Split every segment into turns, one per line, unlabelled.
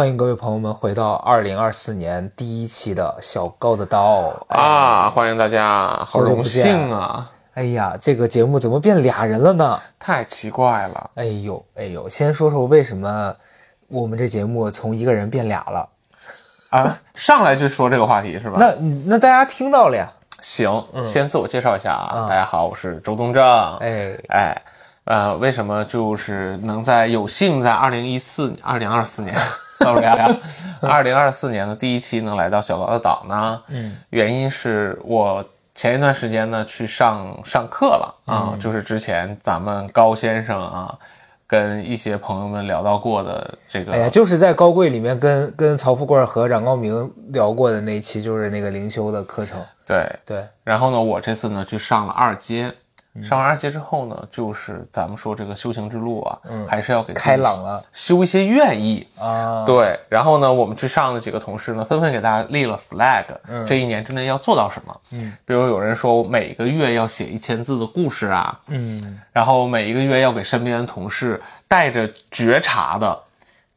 欢迎各位朋友们回到二零二四年第一期的小高的刀
啊！欢迎大家，好荣幸啊！
哎呀，这个节目怎么变俩人了呢？
太奇怪了，
哎呦哎呦，先说说为什么我们这节目从一个人变俩了？
啊！上来就说这个话题是吧？
那那大家听到了呀？
行，先自我介绍一下啊！
嗯
大家好，我是周东正。
哎，
哎，呃，为什么就是能在有幸在二零一四、二零二四年，sorry 啊，二零二四年的第一期能来到小高的岛呢？
嗯，
原因是我前一段时间呢去上上课了啊，
嗯
就是之前咱们高先生啊。跟一些朋友们聊到过的这个，
哎呀，就是在高贵里面跟跟曹富贵和冉高明聊过的那一期，就是那个灵修的课程。
对，
对，
然后呢，我这次呢去上了二阶，
嗯
上完二阶之后呢，就是咱们说这个修行之路啊，
嗯
还是要给
开朗了
修一些愿意。
啊，
对，然后呢，我们去上的几个同事呢，纷纷给大家立了 flag，、
嗯
这一年之内要做到什么。
嗯，
比如有人说每个月要写一千字的故事啊，
嗯，
然后每一个月要给身边的同事带着觉察的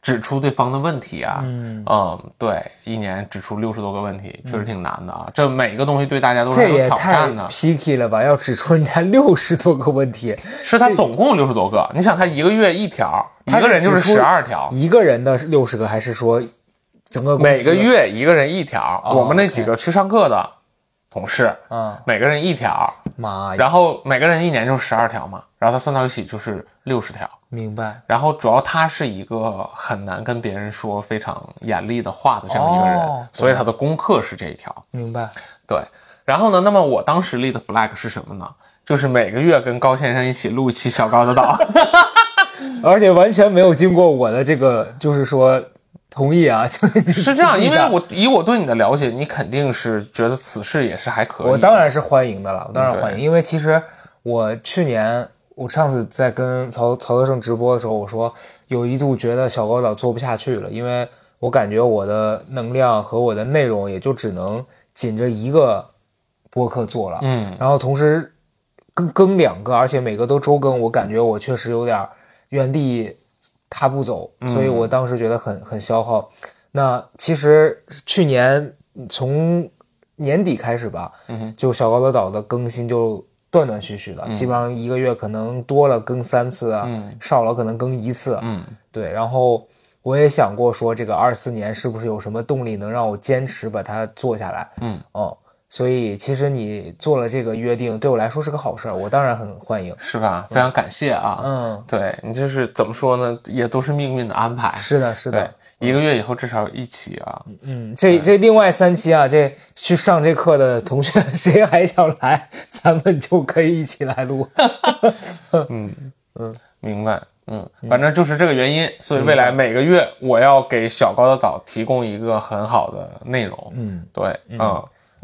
指出对方的问题啊，
嗯
对，一年指出六十多个问题，确实挺难的啊。这每个东西对大家都是有挑
太
战的
，picky 了吧？要指出人家六十多个问题，
是他总共六十多个。你想，他一个月一条，一
他
个人就是
指出
十二条，
一个人的六十个，还是说整个公司
每个？月一个人一条。
哦
我们那几个去上课的同事，
嗯，
每个人一条，
妈呀，
然后每个人一年就十二条嘛，然后他算到一起就是六十条。
明白。
然后主要他是一个很难跟别人说非常严厉的话的这样一个人，
哦
所以他的功课是这一条。
明白，
对，然后呢，那么我当时立的 flag 是什么呢？就是每个月跟高先生一起录一期小高的岛。
而且完全没有经过我的这个，就是说同意啊，就是
是这样，因为我以我对你的了解，你肯定是觉得此事也是还可以。
我当然是欢迎的了，我当然欢迎，因为其实我去年我上次在跟曹曹德胜直播的时候，我说有一度觉得小高岛做不下去了，因为我感觉我的能量和我的内容也就只能紧着一个播客做了，
嗯，
然后同时更更两个，而且每个都周更，我感觉我确实有点原地踏步走，所以我当时觉得很很消耗。那其实去年从年底开始吧，
嗯
就小高德岛的更新就断断续续的，基本上一个月可能多了更三次啊，
嗯
少了可能更一次，
嗯
对。然后我也想过说，这个二四年是不是有什么动力能让我坚持把它做下来？
嗯，
哦，所以其实你做了这个约定，对我来说是个好事儿，我当然很欢迎。
是吧？非常感谢啊。
嗯，
对你就是怎么说呢？也都是命运的安排。
是的，是
对
的，，
一个月以后至少一期啊。
嗯，这这另外三期啊，这去上这课的同学 谁还想来，咱们就可以一起来录。
嗯 嗯明白，嗯，反正就是这个原因，所以未来每个月我要给小高的岛提供一个很好的内容。
嗯，
对，嗯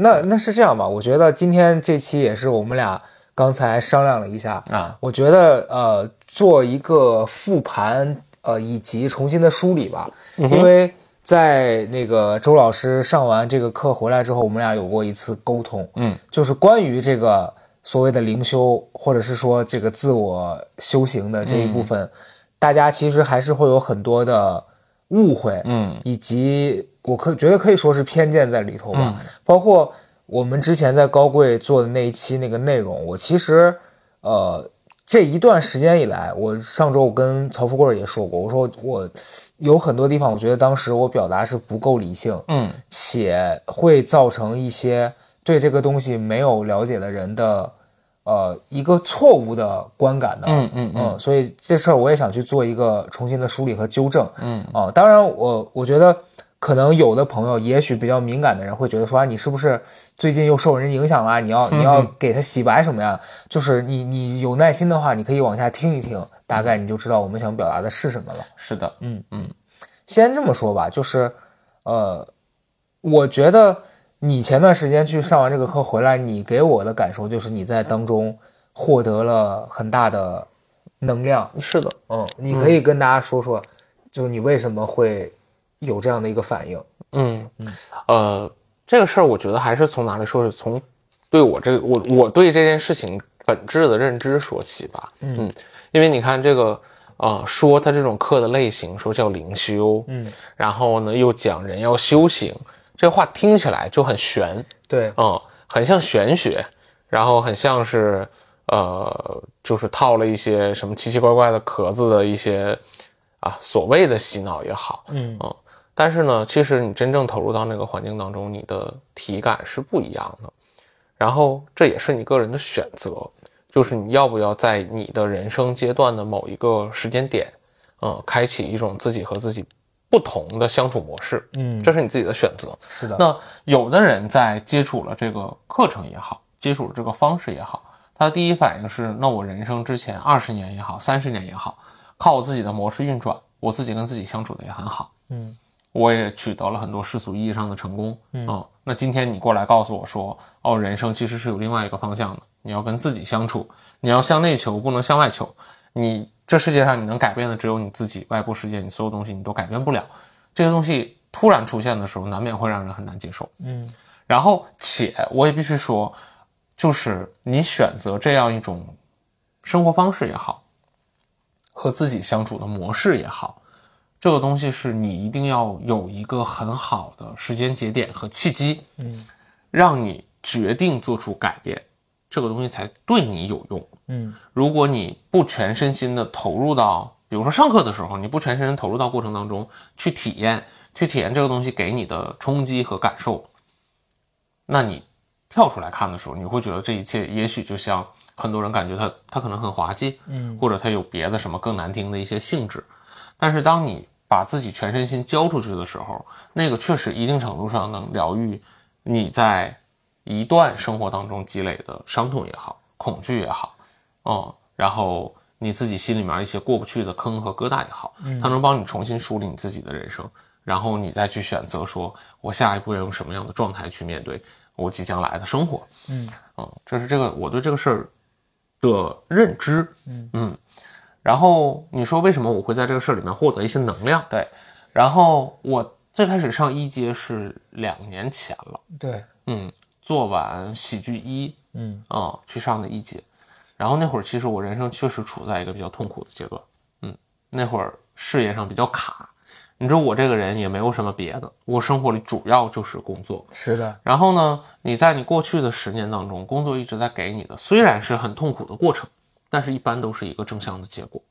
那那是这样吧？我觉得今天这期也是我们俩刚才商量了一下，
啊，
我觉得呃，做一个复盘，呃，以及重新的梳理吧，因为在那个周老师上完这个课回来之后，我们俩有过一次沟通，
嗯，
就是关于这个所谓的灵修，或者是说这个自我修行的这一部分，大家其实还是会有很多的误会，
嗯。
以及我可觉得可以说是偏见在里头吧，包括我们之前在高贵做的那一期那个内容，我其实呃这一段时间以来，我上周我跟曹富贵也说过，我说我有很多地方我觉得当时我表达是不够理性，
嗯。
且会造成一些对这个东西没有了解的人的呃一个错误的观感的，
嗯嗯嗯
所以这事儿我也想去做一个重新的梳理和纠正，
嗯。
啊，当然我我觉得可能有的朋友也许比较敏感的人会觉得说啊，你是不是最近又受人影响了？你要 你要给他洗白什么呀？就是你你有耐心的话，你可以往下听一听，大概你就知道我们想表达的是什么了。
是的，嗯嗯
先这么说吧，就是，呃，我觉得你前段时间去上完这个课回来，你给我的感受就是你在当中获得了很大的能量。
是的，
嗯，你可以跟大家说说，就是你为什么会有这样的一个反应？
嗯呃，这个事儿，我觉得还是从哪里说起，从对我这个我我对这件事情本质的认知说起吧。嗯，因为你看这个，呃，说他这种课的类型，说叫灵修，嗯，然后呢又讲人要修行，这话听起来就很玄，
对，
嗯，很像玄学，然后很像是呃，就是套了一些什么奇奇怪怪的壳子的一些啊所谓的洗脑也好，
嗯。
嗯，但是呢，其实你真正投入到那个环境当中，你的体感是不一样的。然后这也是你个人的选择，就是你要不要在你的人生阶段的某一个时间点，嗯，开启一种自己和自己不同的相处模式，
嗯，
这是你自己的选择。
是的，
那有的人在接触了这个课程也好，接触了这个方式也好，他的第一反应是：那我人生之前二十年也好，三十年也好，靠我自己的模式运转，我自己跟自己相处的也很好，
嗯，
我也取得了很多世俗意义上的成功，嗯、那今天你过来告诉我说，哦，人生其实是有另外一个方向的，你要跟自己相处，你要向内求，不能向外求。你这世界上你能改变的只有你自己，外部世界你所有东西你都改变不了。这些东西突然出现的时候，难免会让人很难接受。
嗯，
然后且我也必须说，就是你选择这样一种生活方式也好，和自己相处的模式也好，这个东西是你一定要有一个很好的时间节点和契机，
嗯，
让你决定做出改变，这个东西才对你有用。
嗯
如果你不全身心的投入到，比如说上课的时候，你不全身心投入到过程当中去体验，去体验这个东西给你的冲击和感受，那你跳出来看的时候，你会觉得这一切也许就像很多人感觉它它可能很滑稽，
嗯
或者它有别的什么更难听的一些性质，但是当你把自己全身心交出去的时候，那个确实一定程度上能疗愈你在一段生活当中积累的伤痛也好，恐惧也好，嗯，然后你自己心里面一些过不去的坑和疙瘩也好，它能帮你重新梳理你自己的人生，然后你再去选择说，我下一步要用什么样的状态去面对我即将来的生活。
嗯
嗯，这是这个我对这个事儿的认知。嗯然后你说为什么我会在这个事儿里面获得一些能量？对，然后我最开始上一阶是两年前了，
对，
嗯，做完喜剧一，
嗯
啊、去上的一阶，然后那会儿其实我人生确实处在一个比较痛苦的阶段，嗯，那会儿事业上比较卡，你知道我这个人也没有什么别的，我生活里主要就是工作，
是的，
然后呢，你在你过去的十年当中，工作一直在给你的，虽然是很痛苦的过程，但是一般都是一个正向的结果。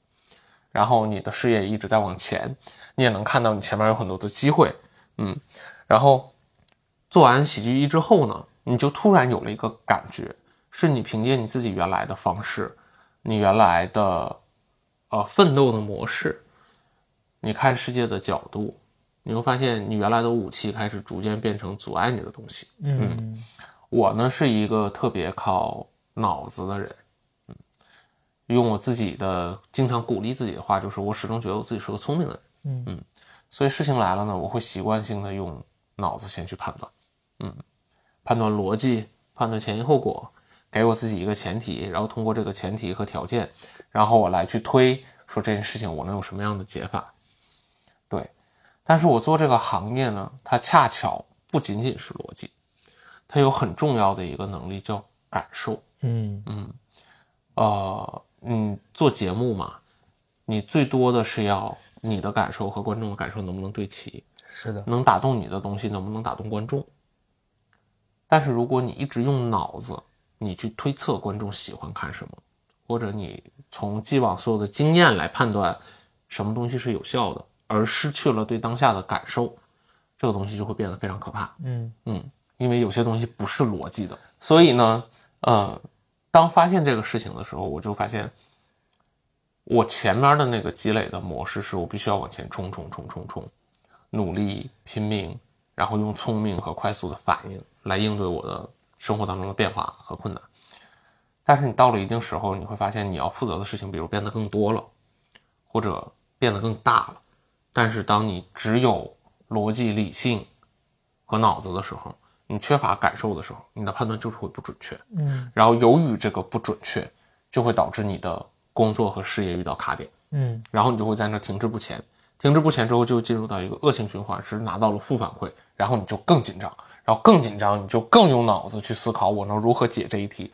然后你的事业一直在往前，你也能看到你前面有很多的机会，嗯。然后做完喜剧一之后呢，你就突然有了一个感觉，是你凭借你自己原来的方式，你原来的呃奋斗的模式，你看世界的角度，你会发现你原来的武器开始逐渐变成阻碍你的东西。
嗯
我呢是一个特别靠脑子的人，嗯，用我自己的经常鼓励自己的话，就是我始终觉得我自己是个聪明的人，
嗯
所以事情来了呢，我会习惯性的用脑子先去判断，嗯，判断逻辑，判断前因后果，给我自己一个前提，然后通过这个前提和条件，然后我来去推说这件事情我能有什么样的解法，对，但是我做这个行业呢，它恰巧不仅仅是逻辑。它有很重要的一个能力叫感受。
嗯嗯
呃，嗯，做节目嘛，你最多的是要你的感受和观众的感受能不能对齐，
是的，
能打动你的东西能不能打动观众。但是如果你一直用脑子，你去推测观众喜欢看什么，或者你从既往所有的经验来判断什么东西是有效的，而失去了对当下的感受，这个东西就会变得非常可怕。
嗯嗯
因为有些东西不是逻辑的，所以呢，呃，当发现这个事情的时候，我就发现，我前面的那个积累的模式是我必须要往前冲冲冲冲冲，努力拼命，然后用聪明和快速的反应来应对我的生活当中的变化和困难。但是你到了一定时候，你会发现你要负责的事情，比如变得更多了，或者变得更大了。但是当你只有逻辑、理性和脑子的时候，你缺乏感受的时候，你的判断就是会不准确。
嗯。
然后由于这个不准确，就会导致你的工作和事业遇到卡点，
嗯。
然后你就会在那停滞不前，停滞不前之后就进入到一个恶性循环，是拿到了负反馈，然后你就更紧张，然后更紧张，你就更用脑子去思考我能如何解这一题，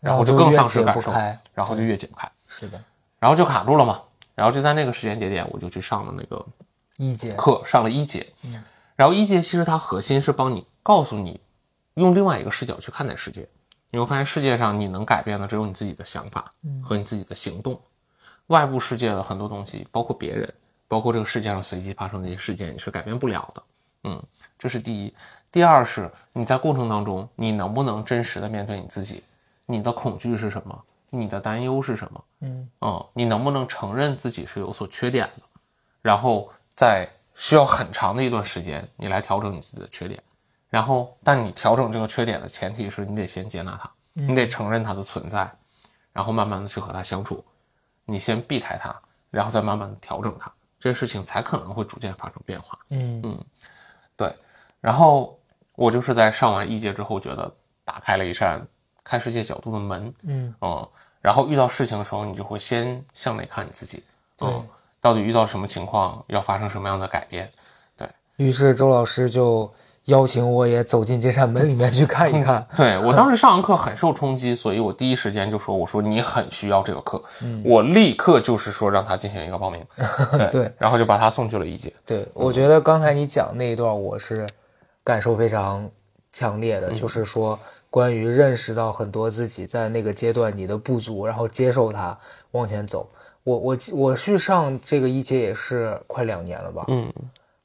然后就更丧失感受，然后就越解不开，
是的，
然后就卡住了嘛。然后就在那个时间节点，我就去上了那个
一节
课，上了一节。嗯。然后一节其实它核心是帮你告诉你，用另外一个视角去看待世界。你会发现世界上你能改变的只有你自己的想法和你自己的行动，外部世界的很多东西，包括别人，包括这个世界上随机发生的一些事件，你是改变不了的。嗯，这是第一。第二是你在过程当中，你能不能真实的面对你自己，你的恐惧是什么，你的担忧是什么？
嗯
嗯，你能不能承认自己是有所缺点的，然后在需要很长的一段时间，你来调整你自己的缺点，然后但你调整这个缺点的前提是你得先接纳它，你得承认它的存在，然后慢慢的去和它相处，你先避开它，然后再慢慢的调整它，这些事情才可能会逐渐发生变化。
嗯。
嗯对，然后我就是在上完一节之后，觉得打开了一扇看世界角度的门，
嗯。
嗯，然后遇到事情的时候，你就会先向内看你自己，嗯，到底遇到什么情况，要发生什么样的改变，对。
于是周老师就邀请我也走进这扇门里面去看一看。
对我当时上完课很受冲击，所以我第一时间就说：“我说你很需要这个课，我立刻就是说让他进行一个报名，对
对
然后就把他送去了一节。
对，我觉得刚才你讲那一段，我是感受非常强烈的，就是说关于认识到很多自己在那个阶段你的不足，然后接受它，往前走。我我我去上这个一节也是快两年了吧，
嗯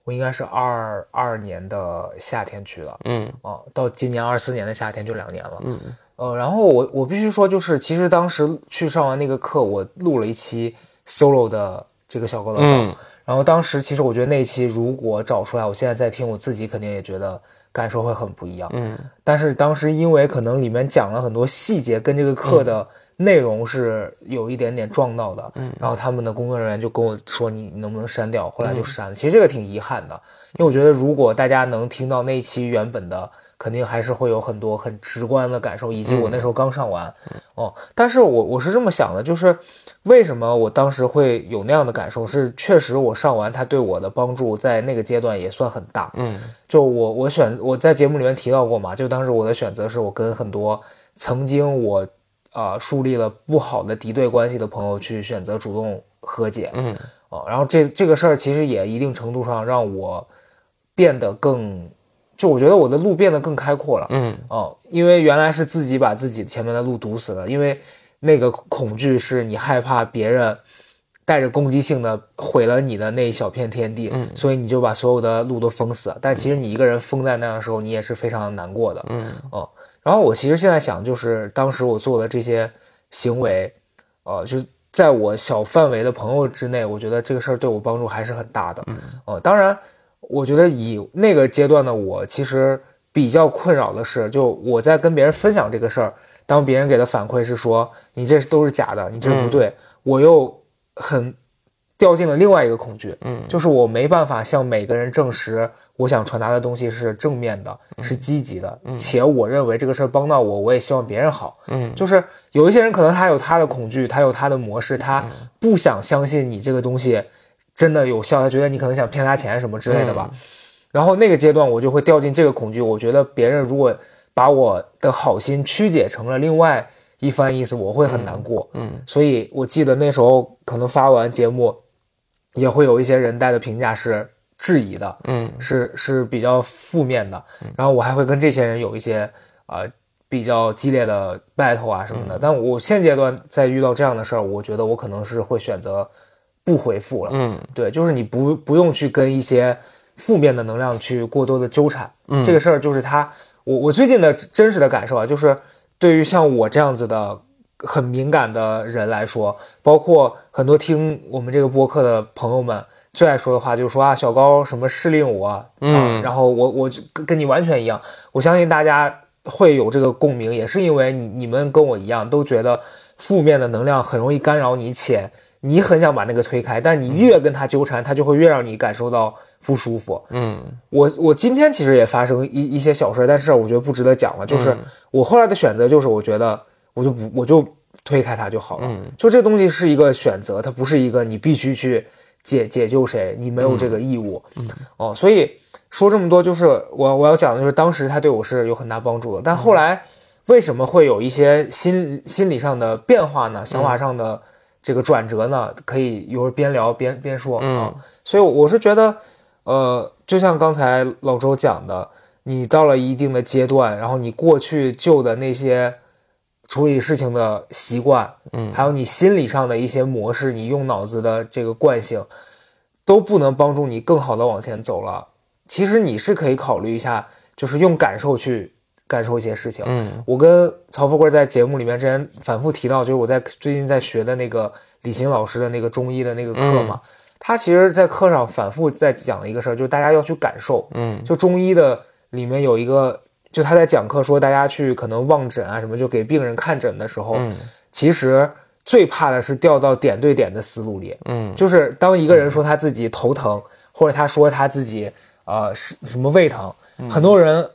我应该是二二年的夏天去的，
嗯
啊，到今年二四年的夏天就两年了。
嗯
呃，然后我我必须说，就是其实当时去上完那个课，我录了一期 solo 的这个小高老道，
嗯
然后当时其实我觉得那一期如果找出来，我现在在听，我自己肯定也觉得感受会很不一样。
嗯
但是当时因为可能里面讲了很多细节，跟这个课的内容是有一点点撞到的，
嗯。
然后他们的工作人员就跟我说你你能不能删掉，后来就删了。其实这个挺遗憾的，因为我觉得如果大家能听到那一期原本的，肯定还是会有很多很直观的感受，以及我那时候刚上完，哦，但是我我是这么想的，就是为什么我当时会有那样的感受，是确实我上完它对我的帮助在那个阶段也算很大，
嗯。
就我我选我在节目里面提到过嘛，就当时我的选择是我跟很多曾经我啊、呃树立了不好的敌对关系的朋友去选择主动和解
嗯
啊、然后这这个事儿其实也一定程度上让我变得更，就我觉得我的路变得更开阔了，
嗯
哦，因为原来是自己把自己前面的路堵死了，因为那个恐惧是你害怕别人带着攻击性的毁了你的那一小片天地，
嗯
所以你就把所有的路都封死了。但其实你一个人封在那样的时候，你也是非常难过的。
嗯
哦，然后我其实现在想，就是当时我做的这些行为，呃，就是在我小范围的朋友之内，我觉得这个事儿对我帮助还是很大的。
嗯
呃，当然，我觉得以那个阶段的我，其实比较困扰的是，就我在跟别人分享这个事儿，当别人给的反馈是说你这都是假的，你这不对，我又很掉进了另外一个恐惧，
嗯
就是我没办法向每个人证实我想传达的东西是正面的，是积极的，且我认为这个事儿帮到我，我也希望别人好。
嗯
就是有一些人可能他有他的恐惧，他有他的模式，他不想相信你这个东西真的有效，他觉得你可能想骗他钱什么之类的吧。然后那个阶段我就会掉进这个恐惧，我觉得别人如果把我的好心曲解成了另外一番意思，我会很难过。
嗯
所以我记得那时候可能发完节目，也会有一些人带的评价是质疑的，
嗯
是是比较负面的。然后我还会跟这些人有一些呃比较激烈的 battle 啊什么的。但我现阶段在遇到这样的事儿，我觉得我可能是会选择不回复了。
嗯
对，就是你不不用去跟一些负面的能量去过多的纠缠。
嗯
这个事儿就是他，我我最近的真实的感受啊，就是对于像我这样子的很敏感的人来说，包括很多听我们这个播客的朋友们。最爱说的话就是说啊，小高什么适令我啊，
嗯
然后我我就跟跟你完全一样，我相信大家会有这个共鸣，也是因为你你们跟我一样，都觉得负面的能量很容易干扰你，且你很想把那个推开，但你越跟他纠缠，他就会越让你感受到不舒服。
嗯
我我今天其实也发生一一些小事，但是我觉得不值得讲了。就是
嗯
我后来的选择，就是我觉得我就不我就推开他就好了。
嗯
就这东西是一个选择，它不是一个你必须去解解救谁，你没有这个义务。嗯，哦，所以说这么多，就是我我要讲的就是当时他对我是有很大帮助的，但后来为什么会有一些心心理上的变化呢？想法上的这个转折呢？可以一会儿边聊边边说啊。所以我是觉得，呃，就像刚才老周讲的，你到了一定的阶段，然后你过去旧的那些。处理事情的习惯，
嗯，
还有你心理上的一些模式，你用脑子的这个惯性，都不能帮助你更好的往前走了。其实你是可以考虑一下，就是用感受去感受一些事情。
嗯，
我跟曹富贵在节目里面之前反复提到，就是我在最近在学的那个李欣老师的那个中医的那个课嘛，他其实在课上反复在讲的一个事儿，就是大家要去感受。
嗯，
就中医的里面有一个。就他在讲课说，大家去可能望诊啊什么，就给病人看诊的时候，其实最怕的是掉到点对点的思路里。
嗯，
就是当一个人说他自己头疼，或者他说他自己呃是什么胃疼，很多人。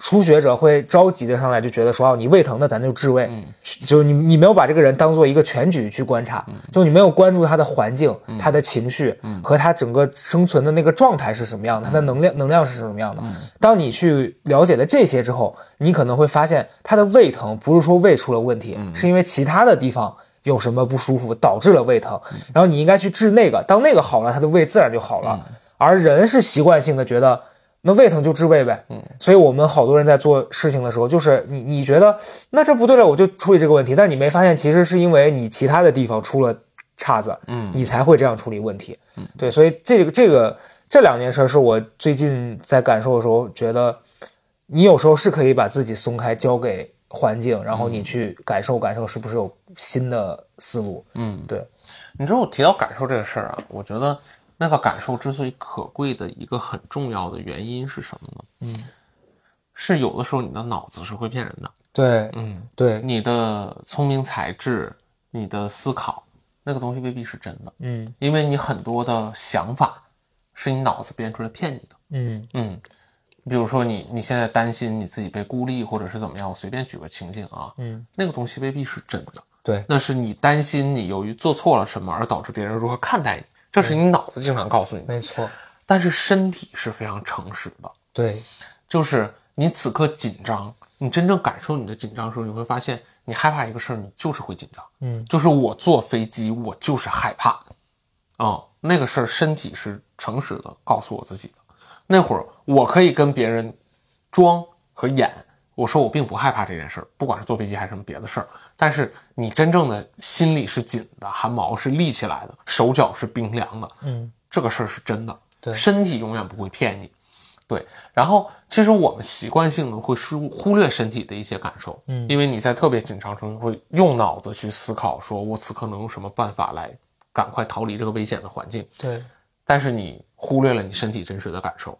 初学者会着急的上来就觉得说哦，你胃疼，那咱就治胃。
嗯，
就是你你没有把这个人当做一个全局去观察，就你没有关注他的环境、他的情绪和他整个生存的那个状态是什么样的，他的能量能量是什么样的。当你去了解了这些之后，你可能会发现他的胃疼不是说胃出了问题，是因为其他的地方有什么不舒服导致了胃疼，然后你应该去治那个，当那个好了，他的胃自然就好了。而人是习惯性的觉得。那胃疼就治胃呗，
嗯，
所以我们好多人在做事情的时候，就是你你觉得那这不对了，我就处理这个问题，但你没发现其实是因为你其他的地方出了岔子，
嗯，
你才会这样处理问题，
嗯，
对，所以这个这个这两件事是我最近在感受的时候觉得，你有时候是可以把自己松开，交给环境，然后你去感受感受是不是有新的思路，
嗯，
对，
你知道我提到感受这个事儿啊，我觉得。那个感受之所以可贵的一个很重要的原因是什么呢？
嗯，
是有的时候你的脑子是会骗人的。
对，
嗯，
对，
你的聪明才智、你的思考，那个东西未必是真的。
嗯，
因为你很多的想法是你脑子编出来骗你的。
嗯
嗯，比如说你你现在担心你自己被孤立或者是怎么样，我随便举个情境啊，
嗯，
那个东西未必是真的。
对，
那是你担心你由于做错了什么而导致别人如何看待你。这是你脑子经常告诉你，
没错。
但是身体是非常诚实的，
对，
就是你此刻紧张，你真正感受你的紧张的时候，你会发现，你害怕一个事儿，你就是会紧张。
嗯，
就是我坐飞机，我就是害怕。啊，那个事儿，身体是诚实的告诉我自己的。那会儿我可以跟别人装和演。我说我并不害怕这件事儿，不管是坐飞机还是什么别的事儿。但是你真正的心里是紧的，汗毛是立起来的，手脚是冰凉的。
嗯，
这个事儿是真的。
对，
身体永远不会骗你。对，然后其实我们习惯性的会疏忽略身体的一些感受。
嗯，
因为你在特别紧张中会用脑子去思考，说我此刻能用什么办法来赶快逃离这个危险的环境。
对，
但是你忽略了你身体真实的感受，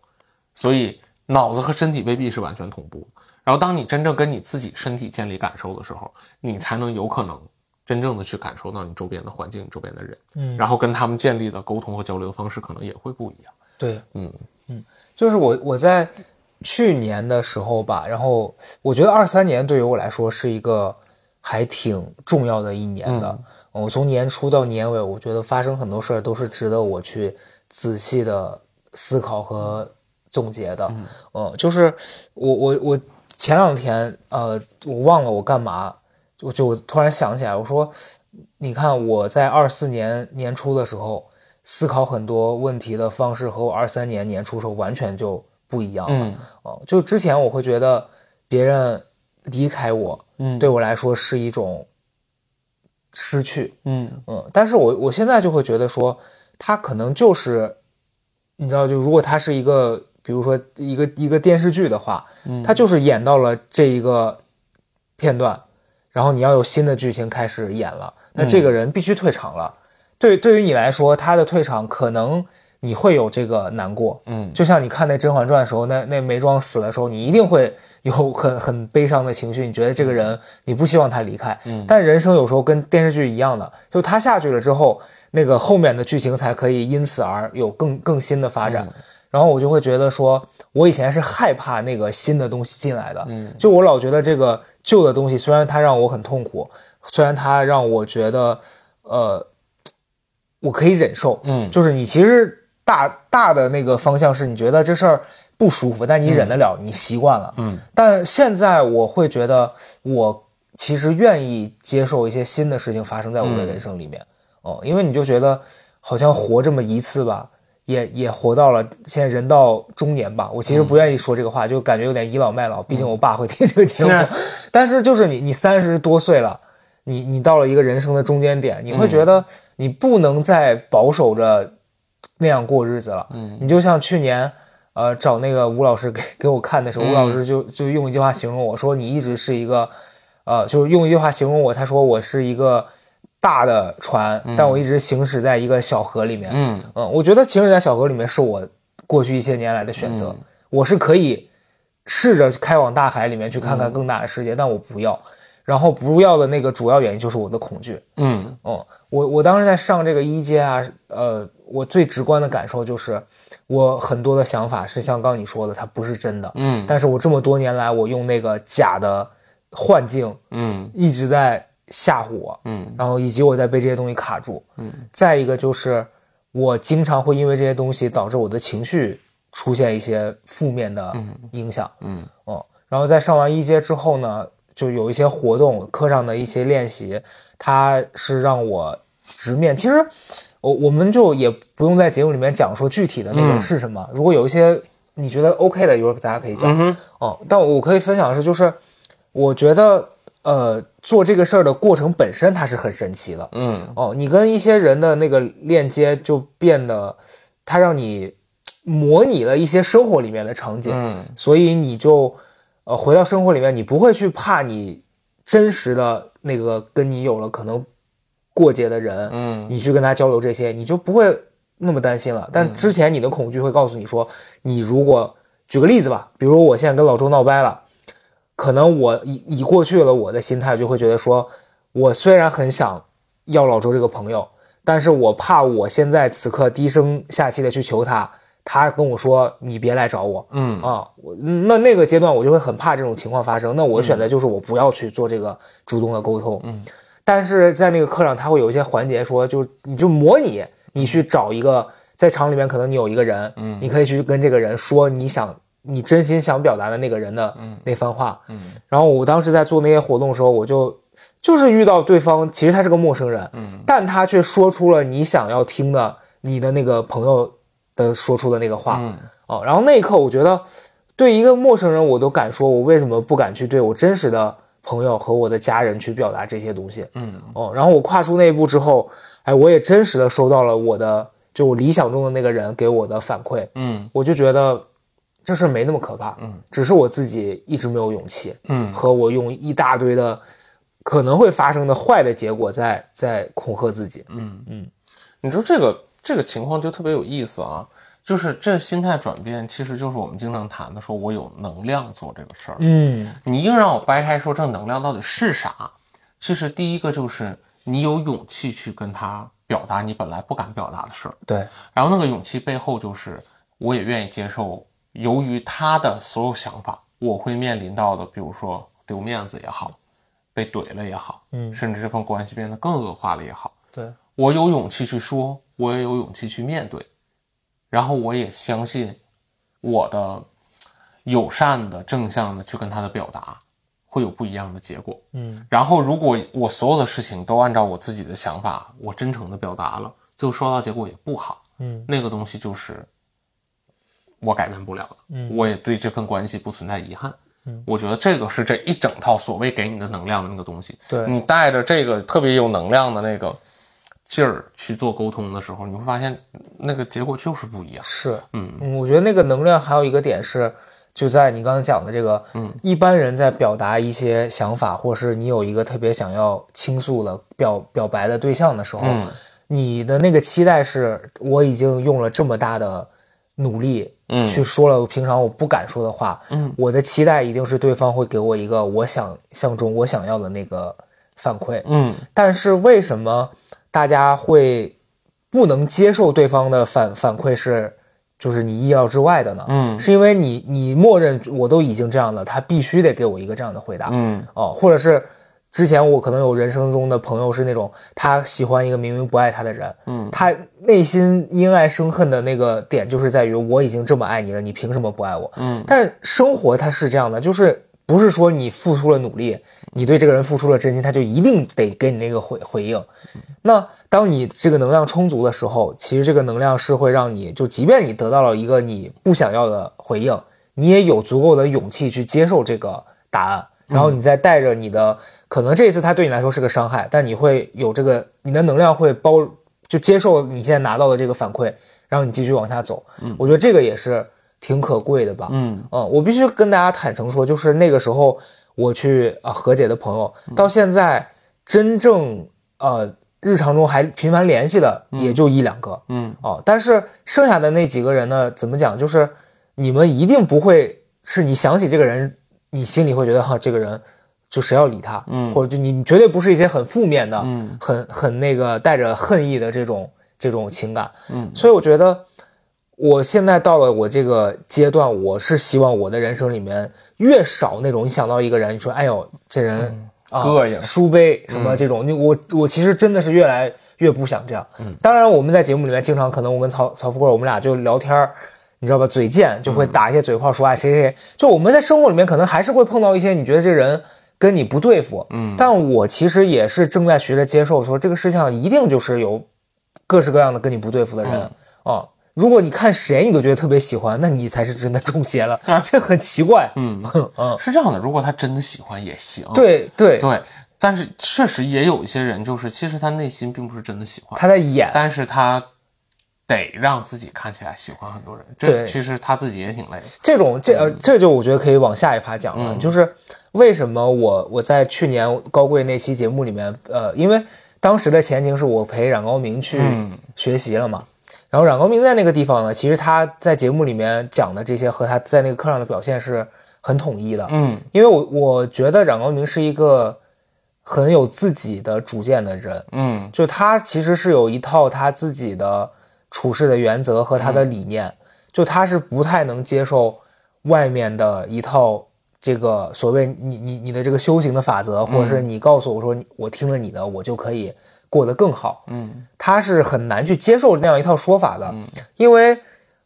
所以脑子和身体未必是完全同步。然后，当你真正跟你自己身体建立感受的时候，你才能有可能真正的去感受到你周边的环境、周边的人，
嗯，
然后跟他们建立的沟通和交流方式可能也会不一样。
对，
嗯
嗯，就是我我在去年的时候吧，然后我觉得二三年对于我来说是一个还挺重要的一年的。我从年初到年尾，我觉得发生很多事儿都是值得我去仔细的思考和总结的。嗯，呃就是我我我。前两天，呃，我忘了我干嘛，我就突然想起来，我说，你看我在二四年年初的时候思考很多问题的方式和我二三年年初时候完全就不一样了。哦，就之前我会觉得别人离开我，
嗯，
对我来说是一种失去，
嗯
嗯，但是我我现在就会觉得说，他可能就是，你知道，就如果他是一个。比如说一个一个电视剧的话，
嗯，
它就是演到了这一个片段，然后你要有新的剧情开始演了，那这个人必须退场了。对，对于你来说，他的退场可能你会有这个难过，
嗯，
就像你看那《甄嬛传》的时候，那那眉庄死的时候，你一定会有很 很悲伤的情绪，你觉得这个人你不希望他离开，
嗯，
但人生有时候跟电视剧一样的，就他下去了之后，那个后面的剧情才可以因此而有更更新的发展。然后我就会觉得说，我以前是害怕那个新的东西进来的，
嗯，
就我老觉得这个旧的东西，虽然它让我很痛苦，虽然它让我觉得，呃，我可以忍受，
嗯。
就是你其实大大的那个方向是你觉得这事儿不舒服，但你忍得了，你习惯了。
嗯。
但现在我会觉得，我其实愿意接受一些新的事情发生在我的人生里面。哦，因为你就觉得好像活这么一次吧，也也活到了现在人到中年吧。我其实不愿意说这个话，就感觉有点倚老卖老。毕竟我爸会听这个节目，
嗯
但是就是你你三十多岁了。你你到了一个人生的中间点，你会觉得你不能再保守着那样过日子了。
嗯
你就像去年，呃，找那个吴老师给给我看的时候，
嗯
吴老师就就用一句话形容我说，你一直是一个，呃，就是用一句话形容我，他说我是一个大的船，但我一直行驶在一个小河里面。
嗯
嗯，我觉得行驶在小河里面是我过去一些年来的选择，我是可以试着开往大海里面去看看更大的世界，但我不要。然后不要的那个主要原因就是我的恐惧。
嗯
哦，我我当时在上这个一阶啊，呃，我最直观的感受就是，我很多的想法是像刚你说的，它不是真的。
嗯
但是我这么多年来，我用那个假的幻境
嗯
一直在吓唬我，
嗯
然后以及我在被这些东西卡住。嗯，再一个就是我经常会因为这些东西导致我的情绪出现一些负面的影响。
嗯
哦，然后在上完一阶之后呢，就有一些活动，课上的一些练习，它是让我直面。其实我我们就也不用在节目里面讲说具体的那个
嗯
是什么。如果有一些你觉得 OK 的，一会儿大家可以讲。
嗯
哦，但我可以分享的是，就是我觉得呃做这个事儿的过程本身它是很神奇的。
嗯
哦，你跟一些人的那个链接就变得，它让你模拟了一些生活里面的场景。
嗯
所以你就呃回到生活里面，你不会去怕你真实的那个跟你有了可能过节的人，
嗯
你去跟他交流这些，你就不会那么担心了。但之前你的恐惧会告诉你说，你如果举个例子吧，比如我现在跟老周闹掰了，可能我以以过去了我的心态就会觉得说，我虽然很想要老周这个朋友，但是我怕我现在此刻低声下气的去求他，他跟我说你别来找我，
嗯
啊，我那那个阶段我就会很怕这种情况发生。那我选择就是我不要去做这个主动的沟通。
嗯，
但是在那个课上，他会有一些环节说，就你就模拟你去找一个在厂里面可能你有一个人，
嗯
你可以去跟这个人说你想你真心想表达的那个人的那番话。
嗯。
然后我当时在做那些活动的时候，我就就是遇到对方，其实他是个陌生人，
嗯。
但他却说出了你想要听的你的那个朋友的说出的那个话。
嗯。
哦，然后那一刻，我觉得对一个陌生人，我都敢说，我为什么不敢去对我真实的朋友和我的家人去表达这些东西？
嗯。
哦，然后我跨出那一步之后，哎，我也真实的收到了我的就我理想中的那个人给我的反馈，
嗯。
我就觉得这事儿没那么可怕，
嗯，
只是我自己一直没有勇气，
嗯
和我用一大堆的可能会发生的坏的结果在在恐吓自己。
嗯
嗯，
你说这个这个情况就特别有意思啊，就是这心态转变，其实就是我们经常谈的，说我有能量做这个事儿。
嗯
你硬让我掰开说这能量到底是啥，其实第一个就是你有勇气去跟他表达你本来不敢表达的事儿，
对，
然后那个勇气背后就是我也愿意接受，由于他的所有想法，我会面临到的，比如说丢面子也好，被怼了也好，
嗯
甚至这份关系变得更恶化了也好，
对，
我有勇气去说，我也有勇气去面对，然后我也相信我的友善的、正向的去跟他的表达，会有不一样的结果。
嗯
然后，如果我所有的事情都按照我自己的想法，我真诚的表达了，最后收到结果也不好，
嗯
那个东西就是我改变不了的。
嗯
我也对这份关系不存在遗憾。
嗯
我觉得这个是这一整套所谓给你的能量的那个东西。
对
你带着这个特别有能量的那个劲儿去做沟通的时候，你会发现那个结果就是不一样。
是，
嗯
嗯，我觉得那个能量还有一个点是，就在你刚刚讲的这个，
嗯，
一般人在表达一些想法，或者是你有一个特别想要倾诉的表表白的对象的时候，
嗯
你的那个期待是，我已经用了这么大的努力，
嗯。
去说了平常我不敢说的话，
嗯。
我的期待一定是对方会给我一个我想象中我想要的那个反馈，
嗯。
但是为什么大家会不能接受对方的反反馈是，就是你意料之外的呢？
嗯。
是因为你你默认我都已经这样了，他必须得给我一个这样的回答，
嗯。
哦，或者是之前我可能有人生中的朋友是那种他喜欢一个明明不爱他的人，
嗯
他内心因爱生恨的那个点就是在于我已经这么爱你了，你凭什么不爱我？
嗯
但生活它是这样的，就是不是说你付出了努力，你对这个人付出了真心，他就一定得给你那个回回应。那当你这个能量充足的时候，其实这个能量是会让你就，即便你得到了一个你不想要的回应，你也有足够的勇气去接受这个答案，然后你再带着你的，可能这一次它对你来说是个伤害，但你会有这个，你的能量会包就接受你现在拿到的这个反馈，然后你继续往下走。嗯，我觉得这个也是挺可贵的吧。
嗯
嗯，我必须跟大家坦诚说，就是那个时候我去啊、和解的朋友，到现在真正呃日常中还频繁联系的也就一两个
嗯
哦，但是剩下的那几个人呢，怎么讲？就是你们一定不会是你想起这个人，你心里会觉得哈，这个人就谁要理他，
嗯
或者就你绝对不是一些很负面的，
嗯
很很那个带着恨意的这种这种情感，
嗯
所以我觉得我现在到了我这个阶段，我是希望我的人生里面越少那种你想到一个人，你说哎呦这人、啊
膈应
书杯什么这种，你我我其实真的是越来越不想这样。嗯，当然我们在节目里面经常可能我跟曹曹富贵我们俩就聊天儿。你知道吧？嘴贱就会打一些嘴炮，说哎谁谁谁。就我们在生活里面可能还是会碰到一些你觉得这人跟你不对付，
嗯
但我其实也是正在学着接受，说这个世界上一定就是有各式各样的跟你不对付的人啊、
嗯
如果你看谁你都觉得特别喜欢，那你才是真的中邪了，这很奇怪。
嗯，
嗯，
是这样的。如果他真的喜欢也行。
对对，
对，但是确实也有一些人，就是其实他内心并不是真的喜欢，
他在演，
但是他得让自己看起来喜欢很多人。这
对。
其实他自己也挺累的。
这种这呃，这就我觉得可以往下一趴讲了，
嗯。
就是为什么我我在去年高贵那期节目里面，呃，因为当时的前情是我陪冉高明去
嗯。
学习了嘛，然后冉高明在那个地方呢，其实他在节目里面讲的这些和他在那个课上的表现是很统一的，
嗯。
因为我我觉得冉高明是一个很有自己的主见的人，
嗯。
就他其实是有一套他自己的处事的原则和他的理念，就他是不太能接受外面的一套这个所谓你你你的这个修行的法则，或者是你告诉我说我听了你的，我就可以过得更好，
嗯。
他是很难去接受那样一套说法的，因为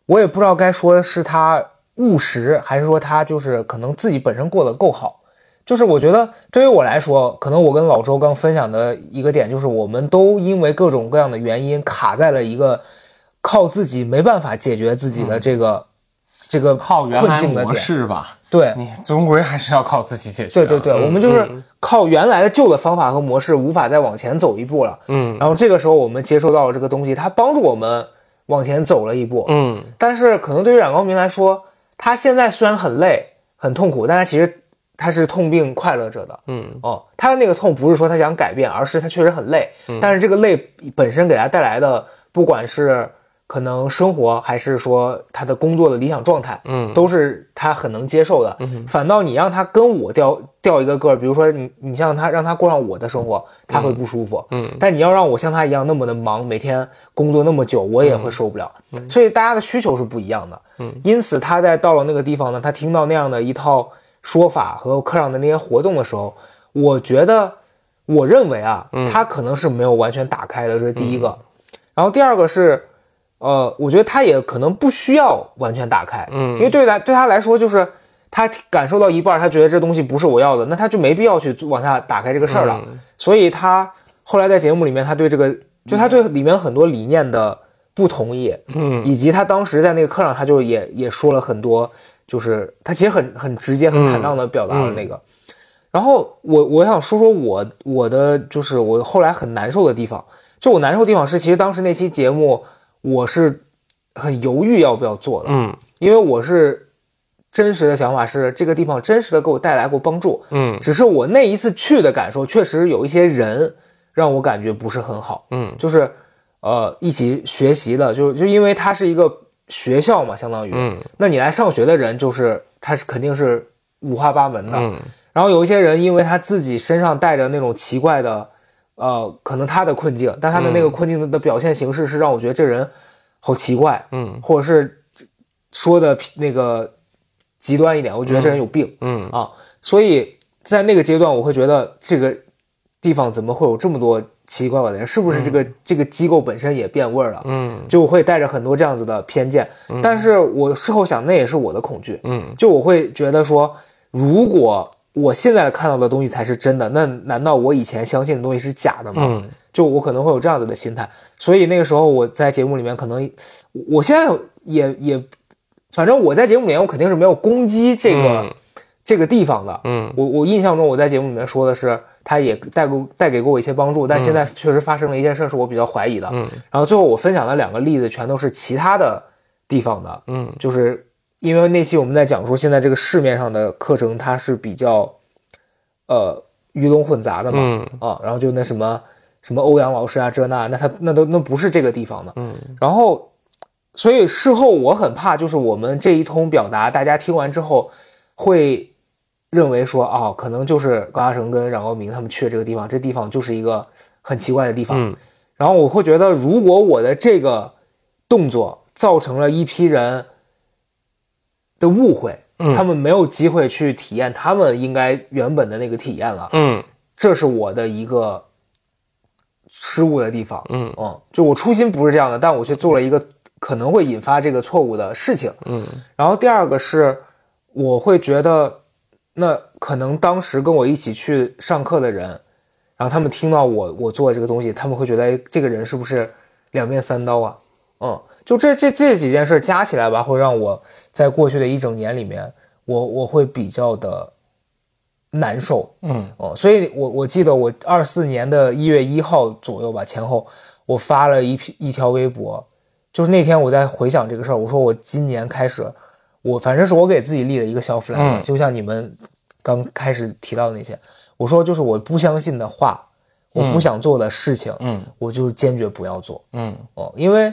我也不知道该说是他务实，还是说他就是可能自己本身过得够好。就是我觉得对于我来说，可能我跟老周刚分享的一个点，就是我们都因为各种各样的原因卡在了一个靠自己没办法解决自己的这个、这个
靠原
困
来模
境的点。
式吧，
对
你终归还是要靠自己解决。
对对对，
嗯
我们就是
嗯
靠原来的旧的方法和模式，无法再往前走一步了。
嗯
然后这个时候我们接受到了这个东西，它帮助我们往前走了一步。
嗯
但是可能对于冉高明来说，他现在虽然很累、很痛苦，但他其实他是痛并快乐着的。
嗯
哦，他的那个痛不是说他想改变，而是他确实很累。但是这个累本身给他带来的，不管是可能生活，还是说他的工作的理想状态，
嗯
都是他很能接受的。嗯反倒你让他跟我掉掉一个个儿，比如说你你像他让他过上我的生活，他会不舒服。
嗯
但你要让我像他一样那么的忙，每天工作那么久，我也会受不了。所以大家的需求是不一样的。
嗯，
因此他在到了那个地方呢，他听到那样的一套说法和课上的那些活动的时候，我觉得，我认为啊，他可能是没有完全打开的，这是第一个。然后第二个是，呃，我觉得他也可能不需要完全打开，
嗯。
因为对来对他来说，就是他感受到一半，他觉得这东西不是我要的，那他就没必要去往下打开这个事儿了。
嗯。
所以他后来在节目里面，他对这个，就他对里面很多理念的不同意，
嗯。
以及他当时在那个课上，他就也也说了很多，就是他其实很很直接、很坦荡的表达了那个。然后我我想说说我我的就是我后来很难受的地方，就我难受的地方是，其实当时那期节目我是很犹豫要不要做的，
嗯。
因为我是真实的想法是这个地方真实的给我带来过帮助，
嗯。
只是我那一次去的感受，确实有一些人让我感觉不是很好，
嗯。
就是呃一起学习的，就就因为它是一个学校嘛，相当于，
嗯。
那你来上学的人就是他是肯定是五花八门的，
嗯。
然后有一些人因为他自己身上带着那种奇怪的，呃，可能他的困境，但他的那个困境的表现形式是让我觉得这人好奇怪，
嗯
或者是说的那个极端一点，我觉得这人有病。
嗯
啊，所以在那个阶段，我会觉得这个地方怎么会有这么多奇奇怪怪的人？是不是这个、这个机构本身也变味儿了？
嗯
就会带着很多这样子的偏见。但是我事后想，那也是我的恐惧。
嗯
就我会觉得说，如果我现在看到的东西才是真的，那难道我以前相信的东西是假的吗？
嗯。
就我可能会有这样子的心态，所以那个时候我在节目里面可能，我现在也也，反正我在节目里面我肯定是没有攻击这个、
嗯。
这个地方的。
嗯。
我我印象中我在节目里面说的是，他也带过带给过我一些帮助，但现在确实发生了一件事，是我比较怀疑的。
嗯。
然后最后我分享的两个例子全都是其他的地方的，
嗯。
就是因为那期我们在讲说现在这个市面上的课程它是比较，呃鱼龙混杂的嘛，
嗯。
啊，然后就那什么什么欧阳老师啊这那，那他那都那不是这个地方的，
嗯。
然后所以事后我很怕，就是我们这一通表达，大家听完之后会认为说，哦，可能就是高大成跟冉高明他们去的这个地方，这地方就是一个很奇怪的地方，
嗯。
然后我会觉得，如果我的这个动作造成了一批人的误会，
嗯
他们没有机会去体验他们应该原本的那个体验了，
嗯
这是我的一个失误的地方。
嗯
嗯，就我初心不是这样的，但我却做了一个可能会引发这个错误的事情。
嗯
然后第二个是，我会觉得，那可能当时跟我一起去上课的人，然后他们听到我我做这个东西，他们会觉得，哎，这个人是不是两面三刀啊？嗯，就这这这几件事加起来吧，会让我在过去的一整年里面，我我会比较的难受。
嗯。
哦，所以我我记得我二四年的一月一号左右吧，前后我发了一条微博，就是那天我在回想这个事儿，我说我今年开始，我反正是我给自己立的一个小 flag，、
嗯
就像你们刚开始提到的那些，我说就是我不相信的话，我不想做的事情，
嗯。
我就坚决不要做
嗯。
哦，因为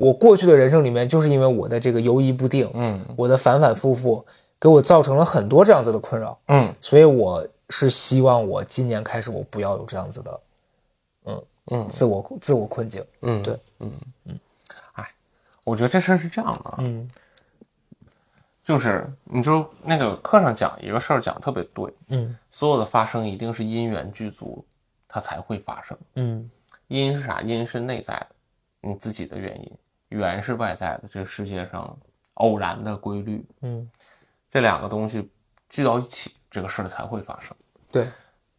我过去的人生里面，就是因为我的这个犹疑不定，
嗯
我的反反复复，给我造成了很多这样子的困扰。
嗯
所以我是希望我今年开始我不要有这样子的，嗯
嗯
自我自我困境。
嗯，
对，
嗯嗯，哎，我觉得这事儿是这样的啊，
嗯
就是你就那个课上讲一个事儿讲得特别对，
嗯
所有的发生一定是因缘具足，它才会发生。
嗯
因是啥？因是内在的，你自己的原因；缘是外在的，这个世界上偶然的规律。
嗯，
这两个东西聚到一起，这个事儿才会发生。
对，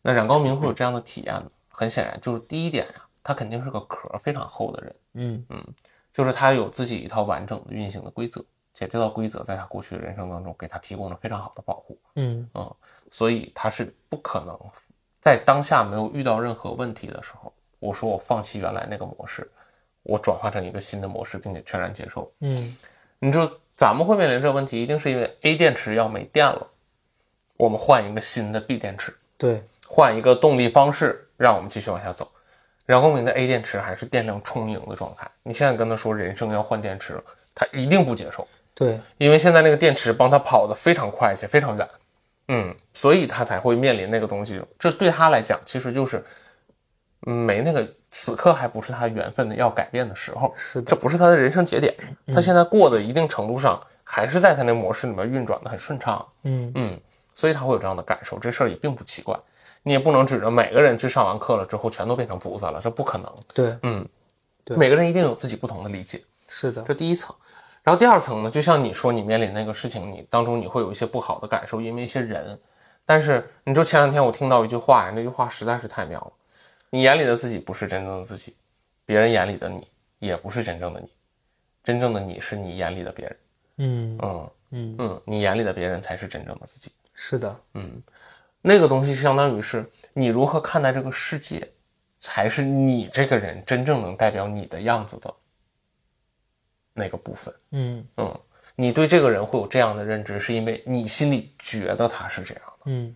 那冉高明会有这样的体验吗？很显然，就是第一点呀、他肯定是个壳非常厚的人，
嗯
就是他有自己一套完整的运行的规则，且这套规则在他过去的人生当中给他提供了非常好的保护。
嗯
嗯，所以他是不可能在当下没有遇到任何问题的时候，我说我放弃原来那个模式，我转化成一个新的模式，并且全然接受。
嗯
你说咱们会面临这个问题，一定是因为 A 电池要没电了，我们换一个新的 B 电池，
对，
换一个动力方式，让我们继续往下走。冉光明的 A 电池还是电量充盈的状态，你现在跟他说人生要换电池了，他一定不接受。
对，
因为现在那个电池帮他跑得非常快且非常远，嗯，所以他才会面临那个东西。这对他来讲，其实就是嗯没那个此刻还不是他缘分的要改变的时候，
是的，
这不是他的人生节点。他现在过的一定程度上还是在他那模式里面运转的很顺畅，
嗯
嗯，所以他会有这样的感受。这事儿也并不奇怪，你也不能指着每个人去上完课了之后全都变成菩萨了，这不可能。
对，
嗯，
对
每个人一定有自己不同的理解。
是的，
这第一层。然后第二层呢，就像你说你面临那个事情，你当中你会有一些不好的感受，因为一些人。但是你说前两天我听到一句话，那句话实在是太妙了。你眼里的自己不是真正的自己，别人眼里的你也不是真正的你，真正的你是你眼里的别人。
嗯
嗯
嗯，
嗯，你眼里的别人才是真正的自己。
是的，
嗯，那个东西相当于是你如何看待这个世界，才是你这个人真正能代表你的样子的那个部分。
嗯
嗯，你对这个人会有这样的认知，是因为你心里觉得他是这样的。
嗯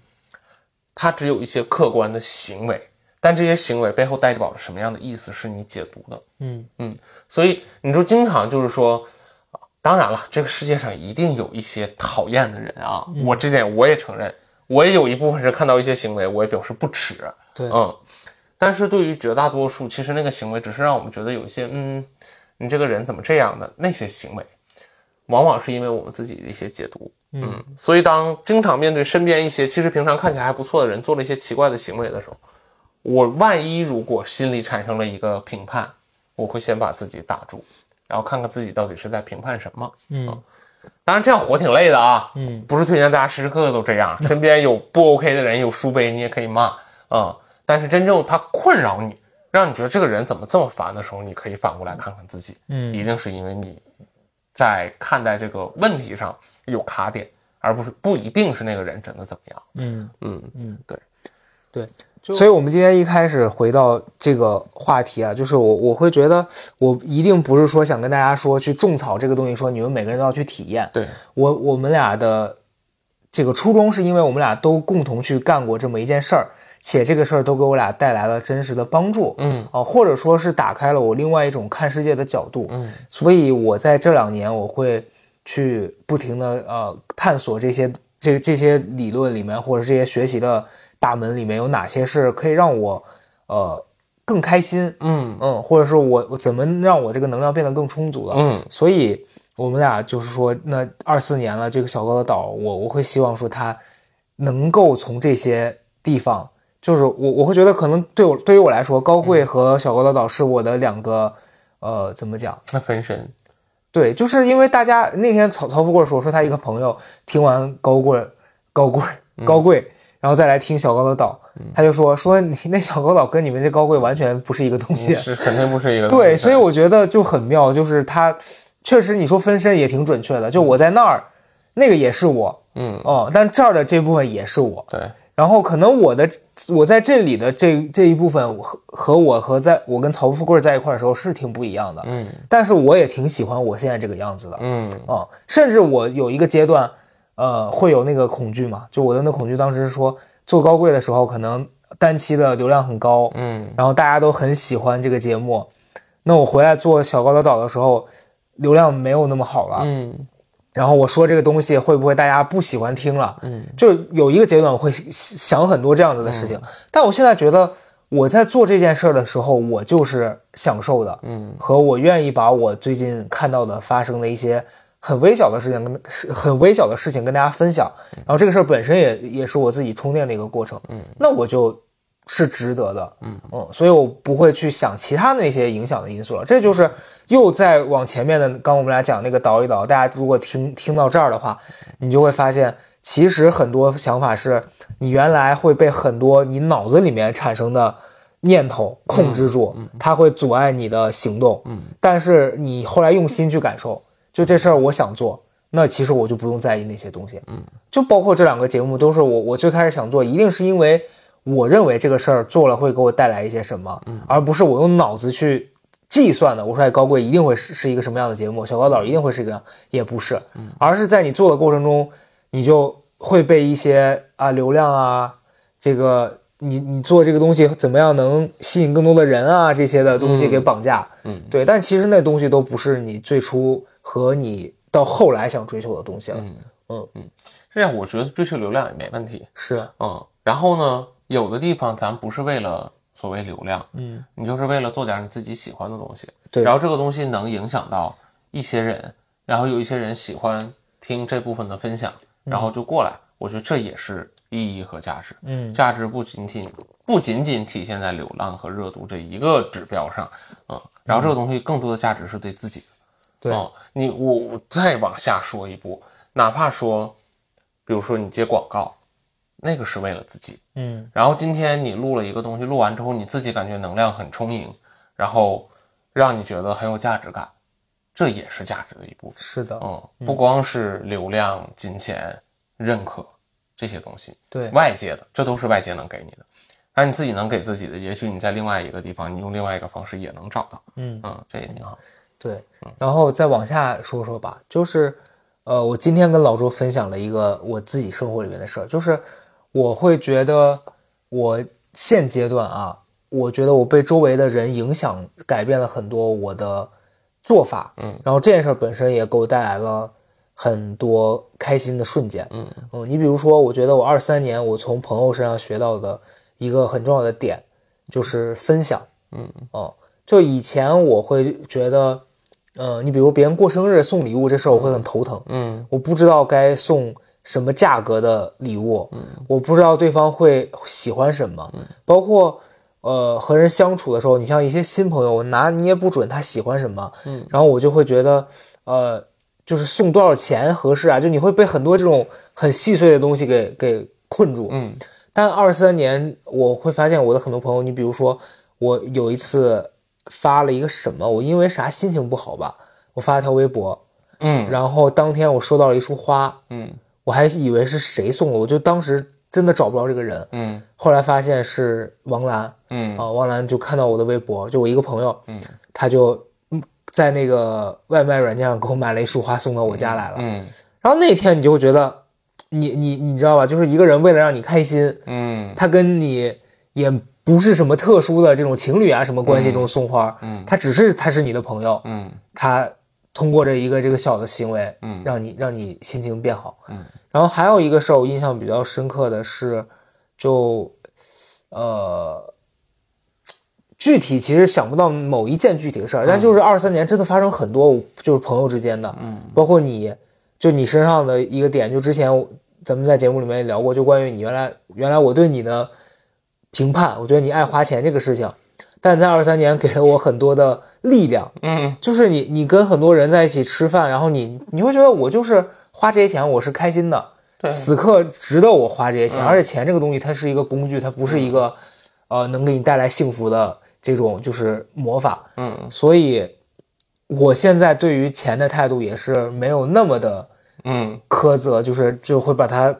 他只有一些客观的行为，但这些行为背后代表着什么样的意思，是你解读的。
嗯嗯
所以你就经常就是说，啊当然了，这个世界上一定有一些讨厌的人啊，我这点我也承认，我也有一部分是看到一些行为，我也表示不耻。
对，
嗯，但是对于绝大多数，其实那个行为只是让我们觉得有一些，嗯，你这个人怎么这样的那些行为，往往是因为我们自己的一些解读。嗯，所以当经常面对身边一些其实平常看起来还不错的人做了一些奇怪的行为的时候，我万一如果心里产生了一个评判，我会先把自己打住，然后看看自己到底是在评判什么。
嗯
当然这样活挺累的啊，
嗯
不是推荐大家时时刻刻都这样，身边有不 OK 的人，有书杯你也可以骂啊、嗯但是真正他困扰你，让你觉得这个人怎么这么烦的时候，你可以反过来看看自己，
嗯
一定是因为你在看待这个问题上有卡点，而不是不一定是那个人真的怎么样。
嗯
嗯
嗯，
对
对。所以，我们今天一开始回到这个话题啊，就是我我会觉得，我一定不是说想跟大家说去种草这个东西，说你们每个人都要去体验。
对，
我我们俩的这个初衷是因为我们俩都共同去干过这么一件事儿，且这个事儿都给我俩带来了真实的帮助。
嗯
啊，或者说是打开了我另外一种看世界的角度。
嗯
所以我在这两年我会去不停的呃探索这些这这些理论里面或者这些学习的大门里面有哪些是可以让我呃更开心，
嗯
嗯，或者是我我怎么让我这个能量变得更充足了。
嗯
所以我们俩就是说，那二四年了，这个小高的岛，我我会希望说他能够从这些地方，就是我我会觉得可能对我对于我来说，高贵和小高的岛是我的两个呃怎么讲？
那分身，
对，就是因为大家那天曹曹富贵说说他一个朋友听完高贵高贵高贵，然后再来听小高的岛，他就说说你那小高岛跟你们这高贵完全不是一个东西。
是肯定不是一个东西
对，所以我觉得就很妙，就是他确实你说分身也挺准确的，就我在那儿，那个也是我
嗯。
哦，但这儿的这部分也是我，
对。
然后可能我的我在这里的这这一部分和和我和在我跟曹富贵在一块儿的时候是挺不一样的，
嗯。
但是我也挺喜欢我现在这个样子的，
嗯。
啊，甚至我有一个阶段，呃，会有那个恐惧嘛，就我的那恐惧当时是说做高贵的时候，可能单期的流量很高，
嗯
然后大家都很喜欢这个节目，那我回来做小高的岛的时候，流量没有那么好了，
嗯
然后我说这个东西会不会大家不喜欢听了？
嗯
就有一个阶段我会想很多这样子的事情，但我现在觉得我在做这件事儿的时候，我就是享受的，
嗯
和我愿意把我最近看到的发生的一些很微小的事情跟是很微小的事情跟大家分享，然后这个事儿本身也也是我自己充电的一个过程，
嗯，
那我就是值得的，
嗯。
所以我不会去想其他那些影响的因素了，这就是又在往前面的，刚我们俩讲那个倒一倒，大家如果听听到这儿的话，你就会发现，其实很多想法是你原来会被很多你脑子里面产生的念头控制住，它会阻碍你的行动。
嗯，
但是你后来用心去感受，就这事儿我想做，那其实我就不用在意那些东西。
嗯，
就包括这两个节目，都是我我最开始想做，一定是因为我认为这个事儿做了会给我带来一些什么，嗯而不是我用脑子去。计算的，我说哎，高贵一定会是是一个什么样的节目，小高岛一定会是一个样，也不是，而是在你做的过程中，你就会被一些啊流量啊，这个你你做这个东西怎么样能吸引更多的人啊这些的东西给绑架，
嗯。
对，但其实那东西都不是你最初和你到后来想追求的东西了，
嗯。
嗯。
嗯，这样我觉得追求流量也没问题。
是，
嗯，然后呢，有的地方咱不是为了所谓流量，
嗯，
你就是为了做点你自己喜欢的东西，
对。
然后这个东西能影响到一些人，然后有一些人喜欢听这部分的分享，然后就过来，我觉得这也是意义和价值。
嗯。
价值不仅仅不仅仅体现在流量和热度这一个指标上，嗯，然后这个东西更多的价值是对自己的。
对，
哦，你我我再往下说一步，哪怕说，比如说你接广告，那个是为了自己。
嗯
然后今天你录了一个东西，录完之后你自己感觉能量很充盈，然后让你觉得很有价值感，这也是价值的一部分。
是的，
嗯，不光是流量、金钱、认可这些东西，
对，
外界的，这都是外界能给你的。而你自己能给自己的，也许你在另外一个地方，你用另外一个方式也能找到。
嗯
嗯，这也挺好。
对，然后再往下说说吧，就是，呃，我今天跟老周分享了一个我自己生活里面的事儿，就是我会觉得我现阶段啊，我觉得我被周围的人影响，改变了很多我的做法，
嗯，
然后这件事儿本身也给我带来了很多开心的瞬间，
嗯。
嗯，你比如说，我觉得我二三年我从朋友身上学到的一个很重要的点就是分享，
嗯。
哦，就以前我会觉得，呃，你比如别人过生日送礼物这事儿，我会很头疼，
嗯。
我不知道该送什么价格的礼物，
嗯
我不知道对方会喜欢什么，包括呃和人相处的时候，你像一些新朋友，我拿捏不准他喜欢什么，嗯，然后我就会觉得，呃，就是送多少钱合适啊？就你会被很多这种很细碎的东西给给困住，
嗯。
但二三年，我会发现我的很多朋友，你比如说，我有一次发了一个什么，我因为啥心情不好吧，我发了条微博，
嗯。
然后当天我收到了一束花，
嗯。
我还以为是谁送的，我就当时真的找不着这个人，
嗯。
后来发现是王兰
嗯。
啊，王兰就看到我的微博，就我一个朋友，
嗯，
他就嗯在那个外卖软件上给我买了一束花送到我家来了，
嗯。
然后那天你就会觉得，你你你知道吧，就是一个人为了让你开心，
嗯。
他跟你也不是什么特殊的这种情侣啊什么关系，这种送花，
嗯。
他只是他是你的朋友，
嗯。
他通过这一个这个小的行为，
嗯。
让你让你心情变好，
嗯，
然后还有一个事儿我印象比较深刻的是，就呃。具体其实想不到某一件具体的事儿，但就是二三年真的发生很多，就是朋友之间的，
嗯。
包括你，就你身上的一个点，就之前咱们在节目里面也聊过，就关于你原来原来我对你的评判，我觉得你爱花钱这个事情，但在二三年给了我很多的力量，
嗯。
就是你你跟很多人在一起吃饭，然后你你会觉得我就是花这些钱我是开心的，
对
此刻值得我花这些钱，
嗯
而且钱这个东西它是一个工具，它不是一个呃能给你带来幸福的这种就是魔法，
嗯。
所以我现在对于钱的态度也是没有那么的
嗯。
苛责，就是就会把它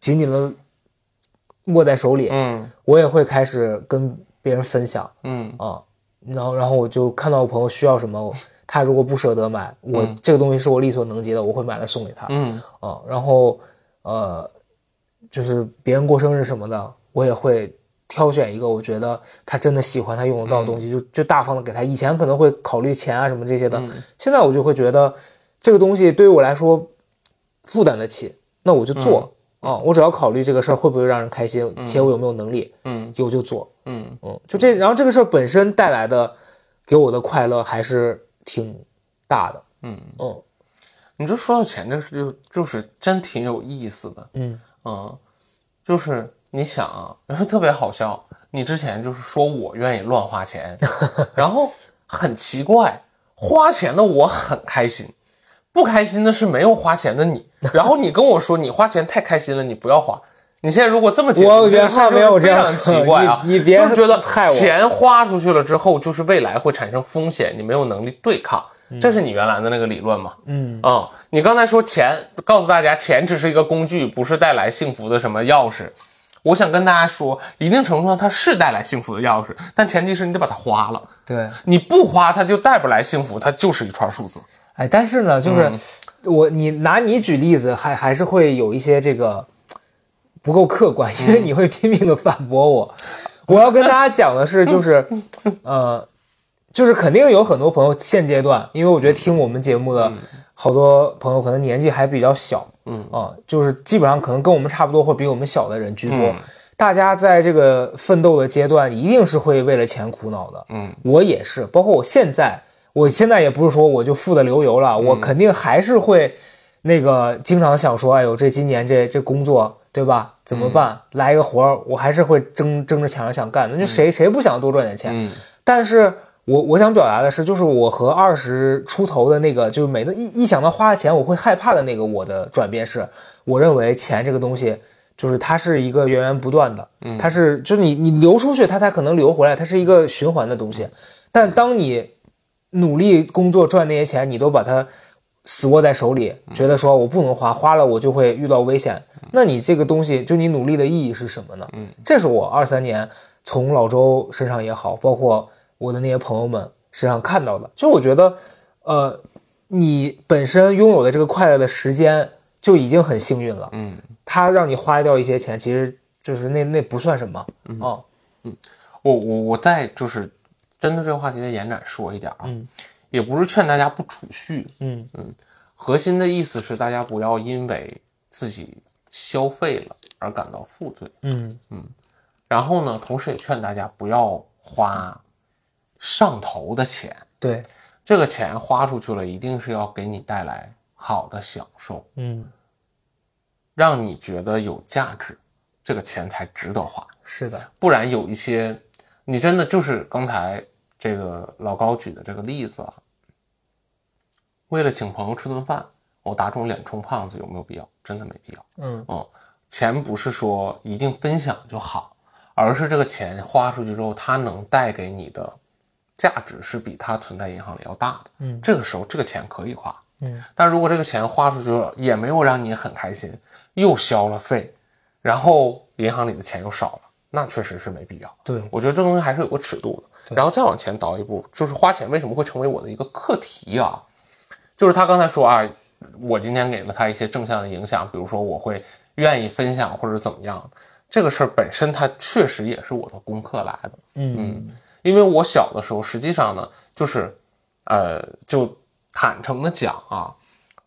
紧紧的握在手里。
嗯
我也会开始跟别人分享
嗯
啊，然后然后我就看到我朋友需要什么，他如果不舍得买，我
嗯
这个东西是我力所能及的，我会买来送给他
嗯
啊。然后呃，就是别人过生日什么的，我也会挑选一个我觉得他真的喜欢、他用得到的东西，就就大方的给他。以前可能会考虑钱啊什么这些的，
嗯
现在我就会觉得这个东西对于我来说负担得起，那我就做。啊，我只要考虑这个事儿会不会让人开心，且我有没有能力，
嗯
有就做。
嗯
嗯，就这，然后这个事儿本身带来的给我的快乐还是挺大的。
嗯，
嗯
你就说到钱这事就就是真挺有意思的。
嗯
嗯，就是你想啊，特别好笑。你之前就是说我愿意乱花钱，然后很奇怪，花钱的我很开心，不开心的是没有花钱的你。然后你跟我说你花钱太开心了，你不要花。你现在如果这么解读，
我原话没有这样
非常奇怪啊！
你你别
就是觉得钱花出去了之后，就是未来会产生风险，你没有能力对抗，这是你原来的那个理论嘛？
嗯
嗯，你刚才说钱，告诉大家钱只是一个工具，不是带来幸福的什么钥匙。我想跟大家说，一定程度上它是带来幸福的钥匙，但前提是你得把它花了。
对，
你不花，它就带不来幸福，它就是一串数字。
哎，但是呢，就是、我你拿你举例子，还还是会有一些这个不够客观，因为你会拼命的反驳我。我要跟大家讲的是，就是呃，就是肯定有很多朋友现阶段，因为我觉得听我们节目的好多朋友可能年纪还比较小，
嗯
啊，就是基本上可能跟我们差不多或比我们小的人居多。
嗯
大家在这个奋斗的阶段，一定是会为了钱苦恼的。
嗯
我也是，包括我现在，我现在也不是说我就富得流油了，我肯定还是会那个经常想说，哎呦，这今年这这工作对吧？怎么办？来一个活儿，我还是会争争着抢着想干的。那就谁、谁不想多赚点钱？
嗯
但是我我想表达的是，就是我和二十出头的那个，就是每次一一想到花钱我会害怕的那个，我的转变是，我认为钱这个东西。就是它是一个源源不断的，它是就是你你流出去，它才可能流回来，它是一个循环的东西。但当你努力工作赚那些钱，你都把它死握在手里，觉得说我不能花，花了我就会遇到危险。那你这个东西，就你努力的意义是什么呢？
嗯，
这是我二三年从老周身上也好，包括我的那些朋友们身上看到的。就我觉得，呃，你本身拥有的这个快乐的时间就已经很幸运了。
嗯，
他让你花掉一些钱，其实就是那那不算什么。啊。
嗯，我我我在就是针对这个话题再延展说一点啊，
嗯。
也不是劝大家不储蓄，
嗯。
嗯核心的意思是大家不要因为自己消费了而感到负罪。
嗯。
嗯然后呢，同时也劝大家不要花上头的钱，
对，
这个钱花出去了，一定是要给你带来好的享受，
嗯。
让你觉得有价值，这个钱才值得花。
是的，
不然有一些你真的就是刚才这个老高举的这个例子啊，为了请朋友吃顿饭，我打肿脸充胖子有没有必要？真的没必要。
嗯
嗯，钱不是说一定分享就好，而是这个钱花出去之后，它能带给你的价值是比它存在银行里要大的。
嗯
这个时候这个钱可以花。
嗯，
但如果这个钱花出去了，也没有让你很开心，又消了费，然后银行里的钱又少了，那确实是没必要。
对，
我觉得这东西还是有个尺度的。然后再往前倒一步，就是花钱为什么会成为我的一个课题啊？就是他刚才说啊，我今天给了他一些正向的影响，比如说我会愿意分享或者怎么样，这个事儿本身它确实也是我的功课来的。
嗯
因为我小的时候，实际上呢，就是，呃，就坦诚的讲啊，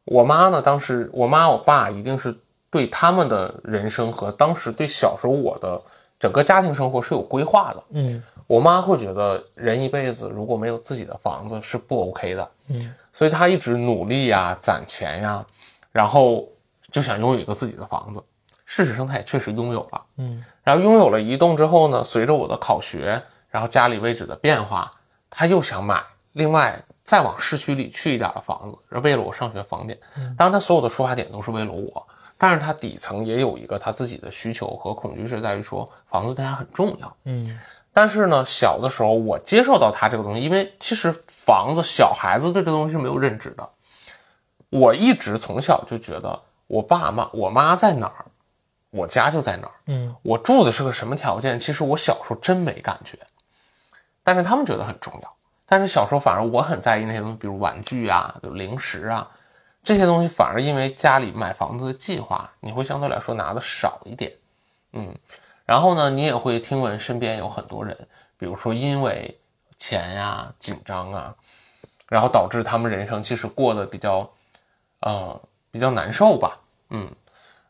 我妈呢，当时我妈我爸一定是对他们的人生和当时对小时候我的整个家庭生活是有规划的。
嗯
我妈会觉得人一辈子如果没有自己的房子是不 OK 的，
嗯
所以她一直努力呀、攒钱呀，然后就想拥有一个自己的房子。事实上，她也确实拥有了。
嗯
然后拥有了一栋之后呢，随着我的考学，然后家里位置的变化，她又想买另外再往市区里去一点的房子，为了我上学方便。当然，她所有的出发点都是为了我，但是她底层也有一个她自己的需求和恐惧，是在于说房子对她很重要。
嗯
但是呢，小的时候我接受到他这个东西，因为其实房子小孩子对这东西是没有认知的。我一直从小就觉得我爸妈我妈在哪儿，我家就在哪儿。
嗯
我住的是个什么条件，其实我小时候真没感觉，但是他们觉得很重要。但是小时候反而我很在意那些东西，比如玩具啊、零食啊这些东西，反而因为家里买房子的计划，你会相对来说拿的少一点。嗯，然后呢，你也会听闻身边有很多人，比如说因为钱呀、紧张啊，然后导致他们人生其实过得比较，呃，比较难受吧。嗯，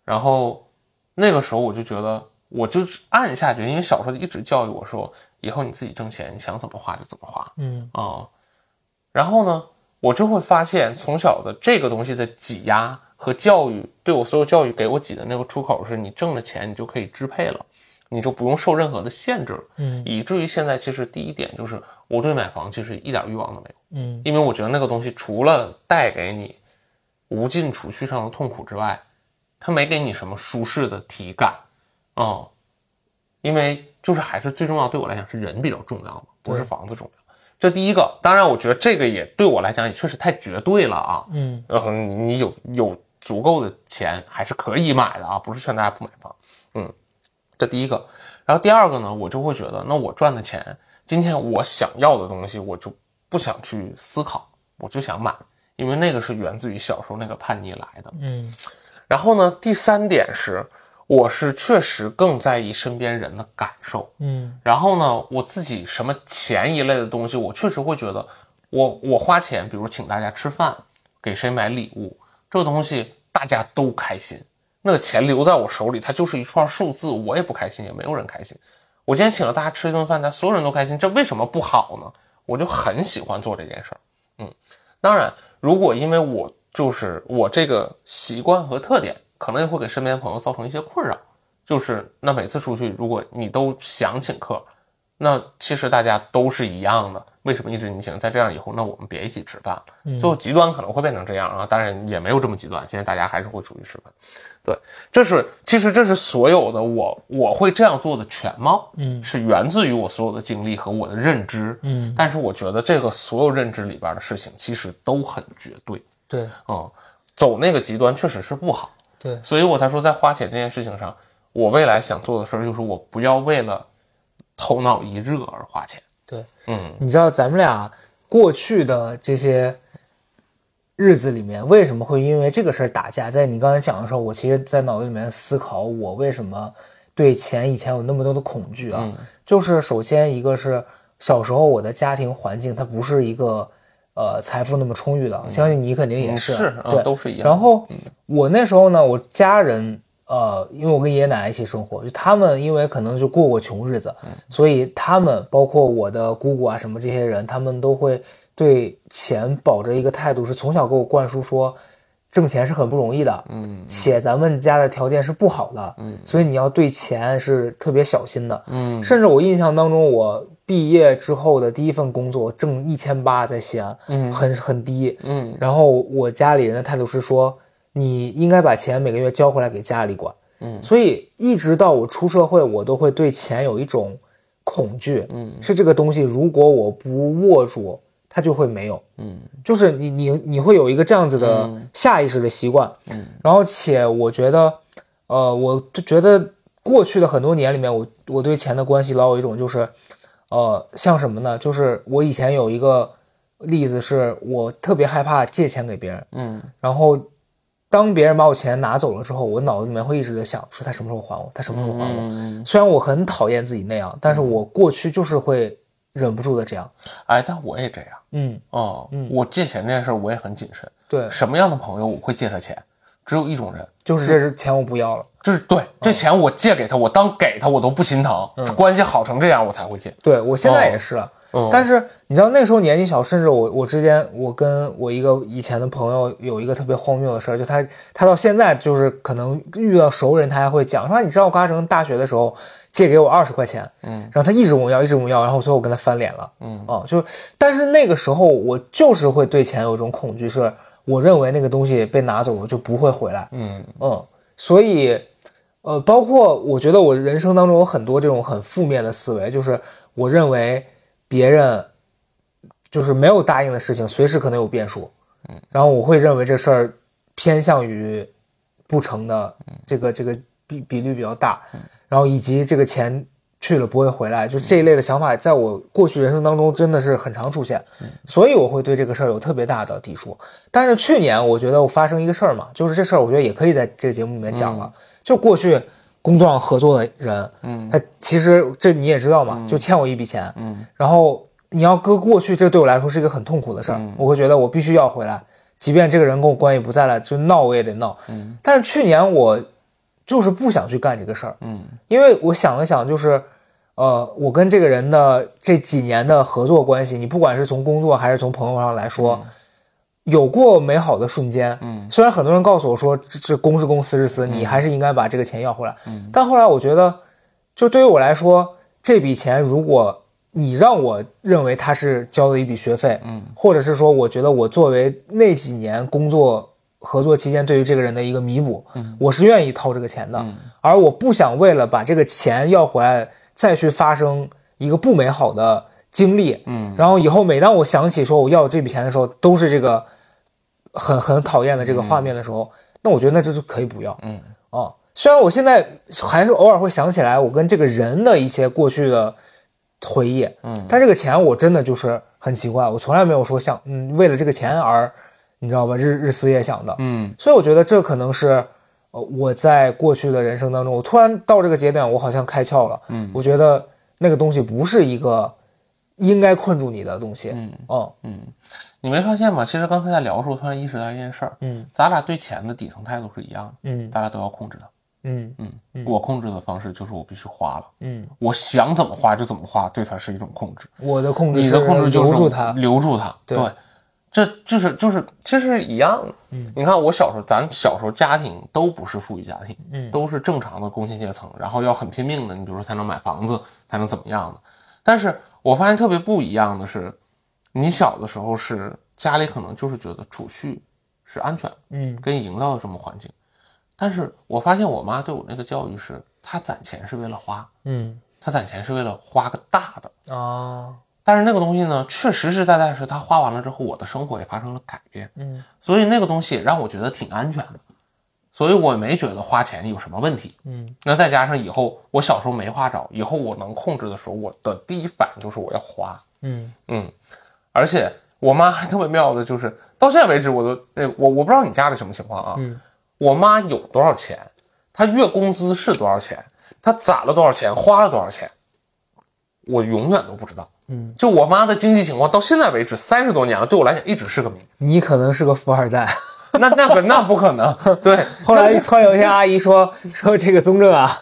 然后那个时候我就觉得，我就暗下决心，因为小时候一直教育我说，以后你自己挣钱，你想怎么花就怎么花
嗯。
啊、然后呢，我就会发现从小的这个东西的挤压和教育，对我所有教育给我挤的那个出口是，你挣了钱你就可以支配了，你就不用受任何的限制了，
嗯
以至于现在其实第一点就是我对买房其实一点欲望都没有。
嗯
因为我觉得那个东西除了带给你无尽储蓄上的痛苦之外，它没给你什么舒适的体感，嗯、因为就是还是最重要，对我来讲是人比较重要嘛，不是房子重要。这第一个，当然我觉得这个也对我来讲也确实太绝对了啊，
嗯
呃，你有有足够的钱还是可以买的啊，不是劝大家不买房。嗯，这第一个。然后第二个呢，我就会觉得，那我赚的钱，今天我想要的东西，我就不想去思考，我就想买，因为那个是源自于小时候那个叛逆来的。
嗯
然后呢，第三点是，我是确实更在意身边人的感受。
嗯
然后呢，我自己什么钱一类的东西，我确实会觉得我，我花钱，比如请大家吃饭，给谁买礼物，这个东西大家都开心。那个钱留在我手里，它就是一串数字，我也不开心，也没有人开心。我今天请了大家吃一顿饭，大家所有人都开心，这为什么不好呢？我就很喜欢做这件事儿。嗯，当然，如果因为我就是我这个习惯和特点，可能也会给身边的朋友造成一些困扰。就是那每次出去，如果你都想请客，那其实大家都是一样的，为什么一直你请？在这样以后，那我们别一起吃饭了。最后极端可能会变成这样啊，当然也没有这么极端，现在大家还是会出去吃饭。对，这是其实这是所有的我我会这样做的全貌，
嗯
是源自于我所有的经历和我的认知。
嗯，
但是我觉得这个所有认知里边的事情其实都很绝对，
对
嗯，走那个极端确实是不好。
对
所以我才说，在花钱这件事情上，我未来想做的事儿就是，我不要为了头脑一热而花钱。
对，
嗯。
你知道咱们俩过去的这些日子里面，为什么会因为这个事儿打架？在你刚才讲的时候，我其实，在脑子里面思考，我为什么对钱以前有那么多的恐惧啊？
嗯。
就是首先一个是小时候我的家庭环境，它不是一个呃财富那么充裕的，相信你肯定也
嗯
是，
是啊
对，
都是一样
然后我那时候呢，我家人呃，因为我跟爷爷奶奶一起生活，就他们因为可能就过过穷日子，所以他们包括我的姑姑啊什么这些人，他们都会对钱保着一个态度，是从小给我灌输说。挣钱是很不容易的，
嗯
且咱们家的条件是不好的，
嗯
所以你要对钱是特别小心的。
嗯
甚至我印象当中，我毕业之后的第一份工作挣一千八，在西安，
嗯
很很低。
嗯
然后我家里人的态度是说，你应该把钱每个月交回来给家里管。
嗯。
所以一直到我出社会，我都会对钱有一种恐惧，
嗯。
是这个东西如果我不握住，它就会没有。
嗯。
就是你你你会有一个这样子的
嗯。
下意识的习惯，
嗯。
然后且我觉得，呃，我就觉得过去的很多年里面，我我对钱的关系老有一种就是，呃，像什么呢？就是我以前有一个例子是，我特别害怕借钱给别人，
嗯。
然后当别人把我钱拿走了之后，我脑子里面会一直在想，说他什么时候还我，他什么时候还我。
嗯，
虽然我很讨厌自己那样，但是我过去就是会忍不住的这样。
哎，但我也这样。
嗯，
哦，我借钱这件事儿我也很谨慎。
对，
什么样的朋友我会借他钱？只有一种人，
就是这是钱我不要了。
就是对这钱我借给他，我当给他我都不心疼，关系好成这样我才会借。
对我现在也是但是你知道那时候年纪小，甚至我我之间我跟我一个以前的朋友有一个特别荒谬的事儿，就他他到现在就是可能遇到熟人，他还会讲说你知道高嘉诚大学的时候借给我二十块钱，
嗯，
然后他一直问我要，一直问我要，然后最后我跟他翻脸了，
嗯。
哦，就但是那个时候我就是会对钱有一种恐惧，是我认为那个东西被拿走了就不会回来，
嗯。
嗯，所以，呃，包括我觉得我人生当中有很多这种很负面的思维，就是我认为别人就是没有答应的事情，随时可能有变数，嗯，然后我会认为这事儿偏向于不成的这个这个比比率比较大，然后以及这个钱去了不会回来，就这一类的想法，在我过去人生当中真的是很常出现，所以我会对这个事儿有特别大的抵触。但是去年我觉得我发生一个事儿嘛，就是这事儿，我觉得也可以在这个节目里面讲了。就过去工作上合作的人，
嗯。
他其实这你也知道嘛，就欠我一笔钱，
嗯。
然后你要搁过去，这对我来说是一个很痛苦的事儿，
嗯。
我会觉得我必须要回来，即便这个人跟我关系不在了，就闹我也得闹。
嗯。
但是去年我就是不想去干这个事儿，
嗯。
因为我想了想，就是，呃，我跟这个人的这几年的合作关系，你不管是从工作还是从朋友上来说，有过美好的瞬间。
嗯。
虽然很多人告诉我说这这公是公私是私，你还是应该把这个钱要回来。
嗯。
但后来我觉得，就对于我来说，这笔钱如果你让我认为他是交了一笔学费，
嗯
或者是说我觉得我作为那几年工作合作期间对于这个人的一个弥补，嗯我是愿意掏这个钱的。
嗯
而我不想为了把这个钱要回来，再去发生一个不美好的经历。
嗯
然后以后每当我想起说我要这笔钱的时候，都是这个很很讨厌的这个画面的时候，那我觉得那就是可以不要。
嗯
哦，虽然我现在还是偶尔会想起来我跟这个人的一些过去的回忆，
嗯。
但这个钱我真的就是很奇怪，我从来没有说想嗯为了这个钱而你知道吧日日思夜想的。
嗯。
所以我觉得这可能是，呃，我在过去的人生当中，我突然到这个节点，我好像开窍了。
嗯。
我觉得那个东西不是一个应该困住你的东西。
嗯。
哦，
嗯，你没发现吗？其实刚才在聊的时候，突然意识到一件事儿，
嗯。
咱俩对钱的底层态度是一样的，
嗯。
咱俩都要控制它。
嗯
嗯，我控制的方式就是我必须花了，
嗯，
我想怎么花就怎么花，对它是一种控制。
我的控制
你的控制就是
留住它。
留住它。
对
这就是就是其实是一样的。嗯，你看我小时候，咱小时候家庭都不是富裕家庭，
嗯
都是正常的工薪阶层，然后要很拼命的，你比如说才能买房子，才能怎么样的。但是我发现特别不一样的是，你小的时候是家里可能就是觉得储蓄是安全的，
嗯
给你营造的这么环境。但是我发现我妈对我那个教育是，她攒钱是为了花，
嗯。
她攒钱是为了花个大的。
啊
但是那个东西呢，确实实在在是她花完了之后，我的生活也发生了改变，
嗯。
所以那个东西让我觉得挺安全的，所以我没觉得花钱有什么问题。
嗯。
那再加上以后我小时候没花着，以后我能控制的时候，我的第一反应就是我要花，
嗯。
嗯，而且我妈还特别妙的就是到现在为止，我都呃我我不知道你家里什么情况啊，
嗯
我妈有多少钱，她月工资是多少钱，她攒了多少钱，花了多少钱，我永远都不知道。
嗯，
就我妈的经济情况，到现在为止三十多年了，对我来讲一直是个谜。
你可能是个富二代。
那那可那不可能，对。
后来突然有一天，阿姨说 说这个宗正啊，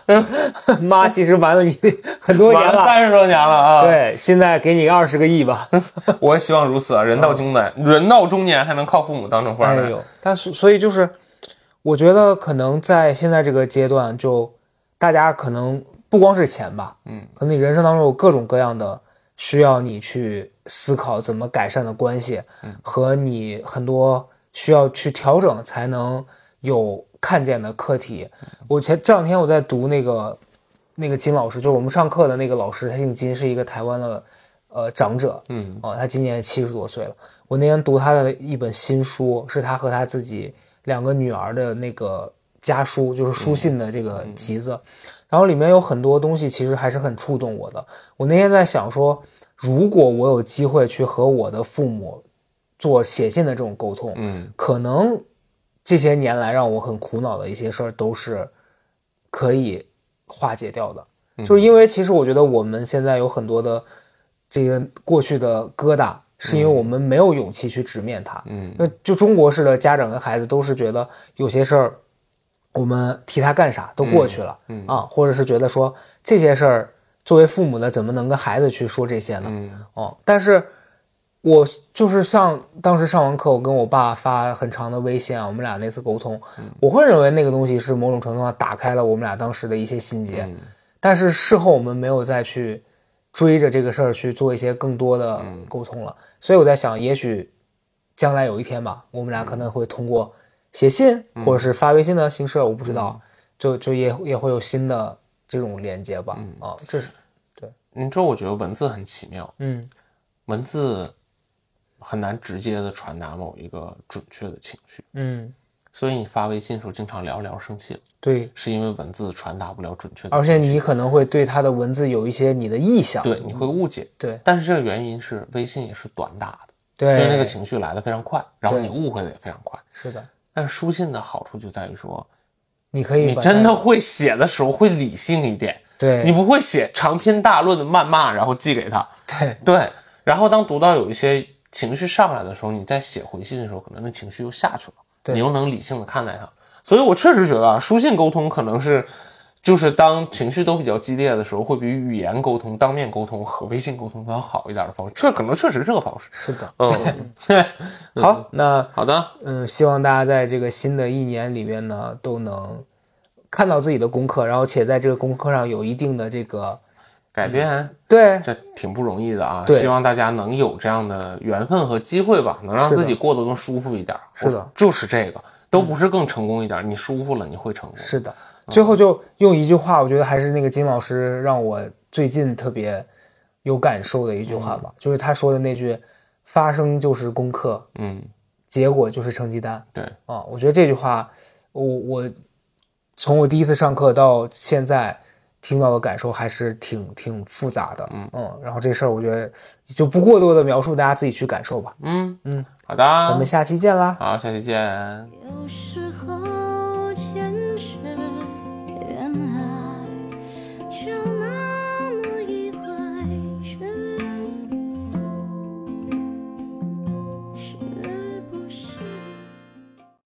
妈其实瞒了你很多年
晚了
了。
三十多年了啊！，
对，现在给你二十个亿吧。
我也希望如此啊！人到中年，人到中年还能靠父母当成富二代。
哎呦，但是所以就是，我觉得可能在现在这个阶段，就大家可能不光是钱吧，
嗯，
可能你人生当中有各种各样的需要你去思考怎么改善的关系，嗯和你很多需要去调整才能有看见的课题。我前这两天我在读那个那个金老师，就是我们上课的那个老师，他姓金，是一个台湾的呃长者，
嗯
哦，他今年七十多岁了。我那天读他的一本新书，是他和他自己两个女儿的那个家书，就是书信的这个集子。然后里面有很多东西，其实还是很触动我的。我那天在想说，如果我有机会去和我的父母做写信的这种沟通，
嗯
可能这些年来让我很苦恼的一些事儿都是可以化解掉的。就是因为其实我觉得我们现在有很多的这个过去的疙瘩，是因为我们没有勇气去直面它。
嗯
那就中国式的家长跟孩子都是觉得有些事儿，我们提他干啥都过去了，
嗯
啊，或者是觉得说这些事儿作为父母的怎么能跟孩子去说这些呢？
嗯
哦，但是我就是像当时上完课，我跟我爸发很长的微信啊，我们俩那次沟通，我会认为那个东西是某种程度上打开了我们俩当时的一些心结，
嗯
但是事后我们没有再去追着这个事儿去做一些更多的沟通了，所以我在想，也许将来有一天吧，我们俩可能会通过写信或者是发微信的形式，我不知道，就就也也会有新的这种连接吧。啊，这是
你知道，我觉得文字很奇妙，
嗯。
文字很难直接的传达某一个准确的情绪，
嗯，
所以你发微信的时候经常聊聊生气了，
对，
是因为文字传达不了准确的
而，且你可能会对他的文字有一些你的意向。
对你会误解，
对
但是这个原因是微信也是短打的，
对，
所以那个情绪来的非常快，然后你误会的也非常快。
是的，
但是书信的好处就在于说，
你可以
你真的会写的时候会理性一点，
对
你不会写长篇大论的谩骂，然后寄给他。
对
对，然后当读到有一些情绪上来的时候，你再写回信的时候，可能那情绪又下去了，
对
你又能理性的看待它。所以我确实觉得啊，书信沟通可能是，就是当情绪都比较激烈的时候，会比语言沟通、当面沟通和微信沟通都要好一点的方式。这可能确实是个方式。
是的。
嗯，
好，那
好的，
嗯，希望大家在这个新的一年里面呢，都能看到自己的功课，然后且在这个功课上有一定的这个
改变。
对
这挺不容易的啊！希望大家能有这样的缘分和机会吧，能让自己过得更舒服一点。
是的
我就是这个，都不是更成功一点，你舒服了，你会成功。
是的。最后就用一句话，我觉得还是那个金老师让我最近特别有感受的一句话吧，就是他说的那句：“发生就是功课，
嗯，
结果就是成绩单。”
对，
啊，我觉得这句话，我我从我第一次上课到现在听到的感受还是挺挺复杂的，嗯嗯然后这事儿我觉得就不过多的描述，大家自己去感受吧。
嗯
嗯，
好的，
咱们下期见啦。
好，下期见。
有时候